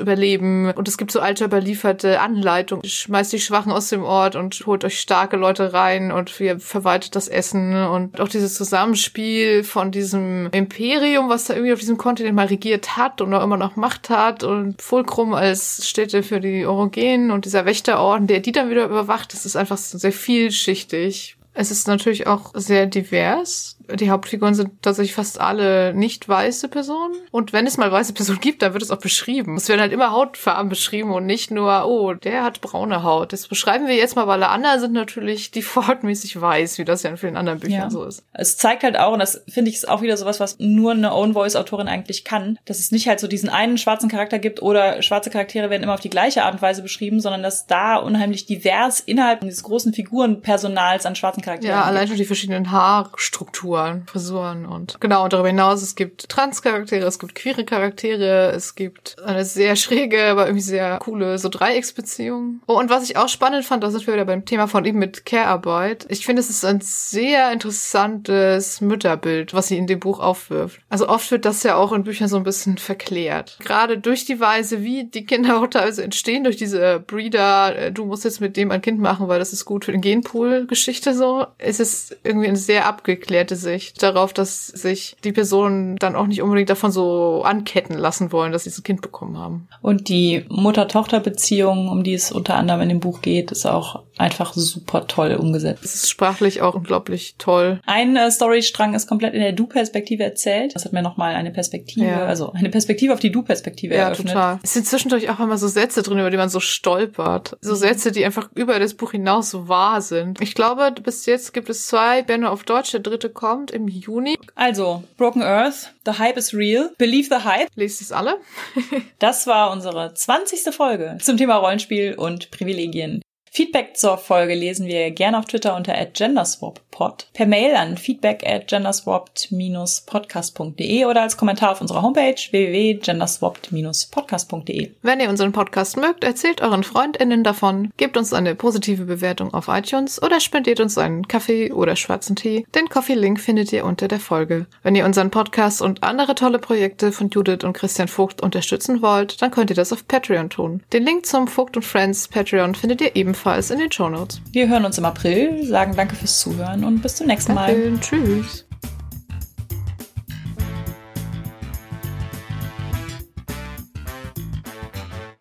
überleben? Und es gibt so alte überlieferte Anleitungen. Schmeißt die Schwachen aus dem Ort und holt euch starke Leute rein und ihr verwaltet das Essen und auch dieses Zusammenspiel von diesem Imperium, was da irgendwie auf diesem Kontinent mal regiert hat und auch immer noch Macht hat und Fulcrum als Städte für die Orogenen und dieser Wächterorden, der die dann wieder überwacht, das ist einfach sehr vielschichtig. Es ist natürlich auch sehr divers. Die Hauptfiguren sind tatsächlich fast alle nicht weiße Personen. Und wenn es mal weiße Personen gibt, dann wird es auch beschrieben. Es werden halt immer Hautfarben beschrieben und nicht nur, oh, der hat braune Haut. Das beschreiben wir jetzt mal, weil alle anderen sind natürlich defaultmäßig weiß, wie das ja in vielen anderen Büchern ja. so ist. Es zeigt halt auch, und das finde ich ist auch wieder sowas, was nur eine Own-Voice-Autorin eigentlich kann, dass es nicht halt so diesen einen schwarzen Charakter gibt oder schwarze Charaktere werden immer auf die gleiche Art und Weise beschrieben, sondern dass da unheimlich divers innerhalb dieses großen Figurenpersonals an schwarzen Charakteren Ja, allein schon die verschiedenen Haarstrukturen, Frisuren und genau, und darüber hinaus, es gibt Trans-Charaktere, es gibt queere Charaktere, es gibt eine sehr schräge, aber irgendwie sehr coole so Dreiecksbeziehung. Oh, und was ich auch spannend fand, da sind wir wieder beim Thema von ihm mit Care-Arbeit. Ich finde, es ist ein sehr interessantes Mütterbild, was sie in dem Buch aufwirft. Also oft wird das ja auch in Büchern so ein bisschen verklärt. Gerade durch die Weise, wie die Kinder auch teilweise entstehen, durch diese Breeder, äh, du musst jetzt mit dem ein Kind machen, weil das ist gut für den Genpool-Geschichte so, ist es irgendwie eine sehr abgeklärte Sicht darauf, dass sich die Personen dann auch nicht unbedingt davon so anketten lassen wollen, dass sie so ein Kind bekommen haben. Und die Mutter-Tochter-Beziehung, um die es unter anderem in dem Buch geht, ist auch einfach super toll umgesetzt. Es ist sprachlich auch unglaublich toll. Ein äh, Storystrang ist komplett in der Du-Perspektive erzählt. Das hat mir nochmal eine Perspektive, ja. also eine Perspektive auf die Du-Perspektive ja, eröffnet. total. Es sind zwischendurch auch immer so Sätze drin, über die man so stolpert. So mhm. Sätze, die einfach über das Buch hinaus so wahr sind. Ich glaube, bis jetzt gibt es zwei Bände auf Deutsch. Der dritte kommt im Juni. Also, Broken Earth, The Hype is Real. Believe the Hype. Lest es alle. das war unsere 20. Folge zum Thema Rollenspiel und Privilegien. Feedback zur Folge lesen wir gerne auf Twitter unter @genderswappod, per Mail an feedback at genderswapped-podcast.de oder als Kommentar auf unserer Homepage www.genderswapped-podcast.de. Wenn ihr unseren Podcast mögt, erzählt euren FreundInnen davon, gebt uns eine positive Bewertung auf iTunes oder spendiert uns einen Kaffee oder schwarzen Tee. Den Coffee-Link findet ihr unter der Folge. Wenn ihr unseren Podcast und andere tolle Projekte von Judith und Christian Vogt unterstützen wollt, dann könnt ihr das auf Patreon tun. Den Link zum Vogt und Friends Patreon findet ihr ebenfalls ebenfalls in den Show Notes. Wir hören uns im April, sagen danke fürs Zuhören und bis zum nächsten danke, Mal. Tschüss.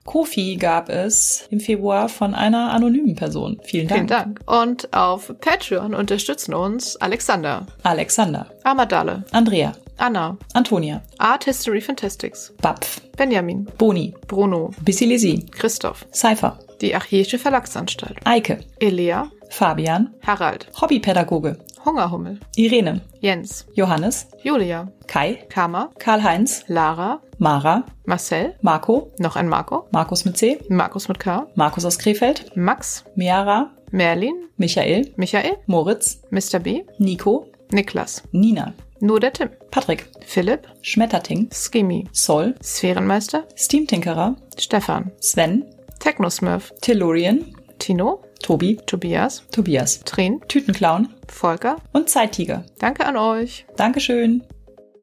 Kofi gab es im Februar von einer anonymen Person. Vielen Dank. Vielen Dank. Und auf Patreon unterstützen uns Alexander, Alexander, Amadale, Andrea, Anna, Antonia, Art History Fantastics, Bapf, Benjamin, Boni, Bruno, Bissilisi, Christoph, Cypher, die Archäische Verlagsanstalt, Eike, Elea, Fabian, Harald, Hobbypädagoge, Hungerhummel, Irene, Jens, Johannes, Julia, Kai, Kama, Karl-Heinz, Lara, Mara, Marcel, Marco, noch ein Marco, Markus mit C, Markus mit K, Markus aus Krefeld, Max, Miara, Merlin, Michael, Michael, Moritz, Mr. B, Nico, Niklas, Nina, nur der Tim, Patrick, Philipp, Schmetterting, Skimmy, Sol, Sphärenmeister, Steamtinkerer, Stefan, Sven, Technosmurf, Tellurian, Tino, Tobi, Tobias, Tobias, Trin, Tütenclown. Volker. Und Zeittiger. Danke an euch. Dankeschön.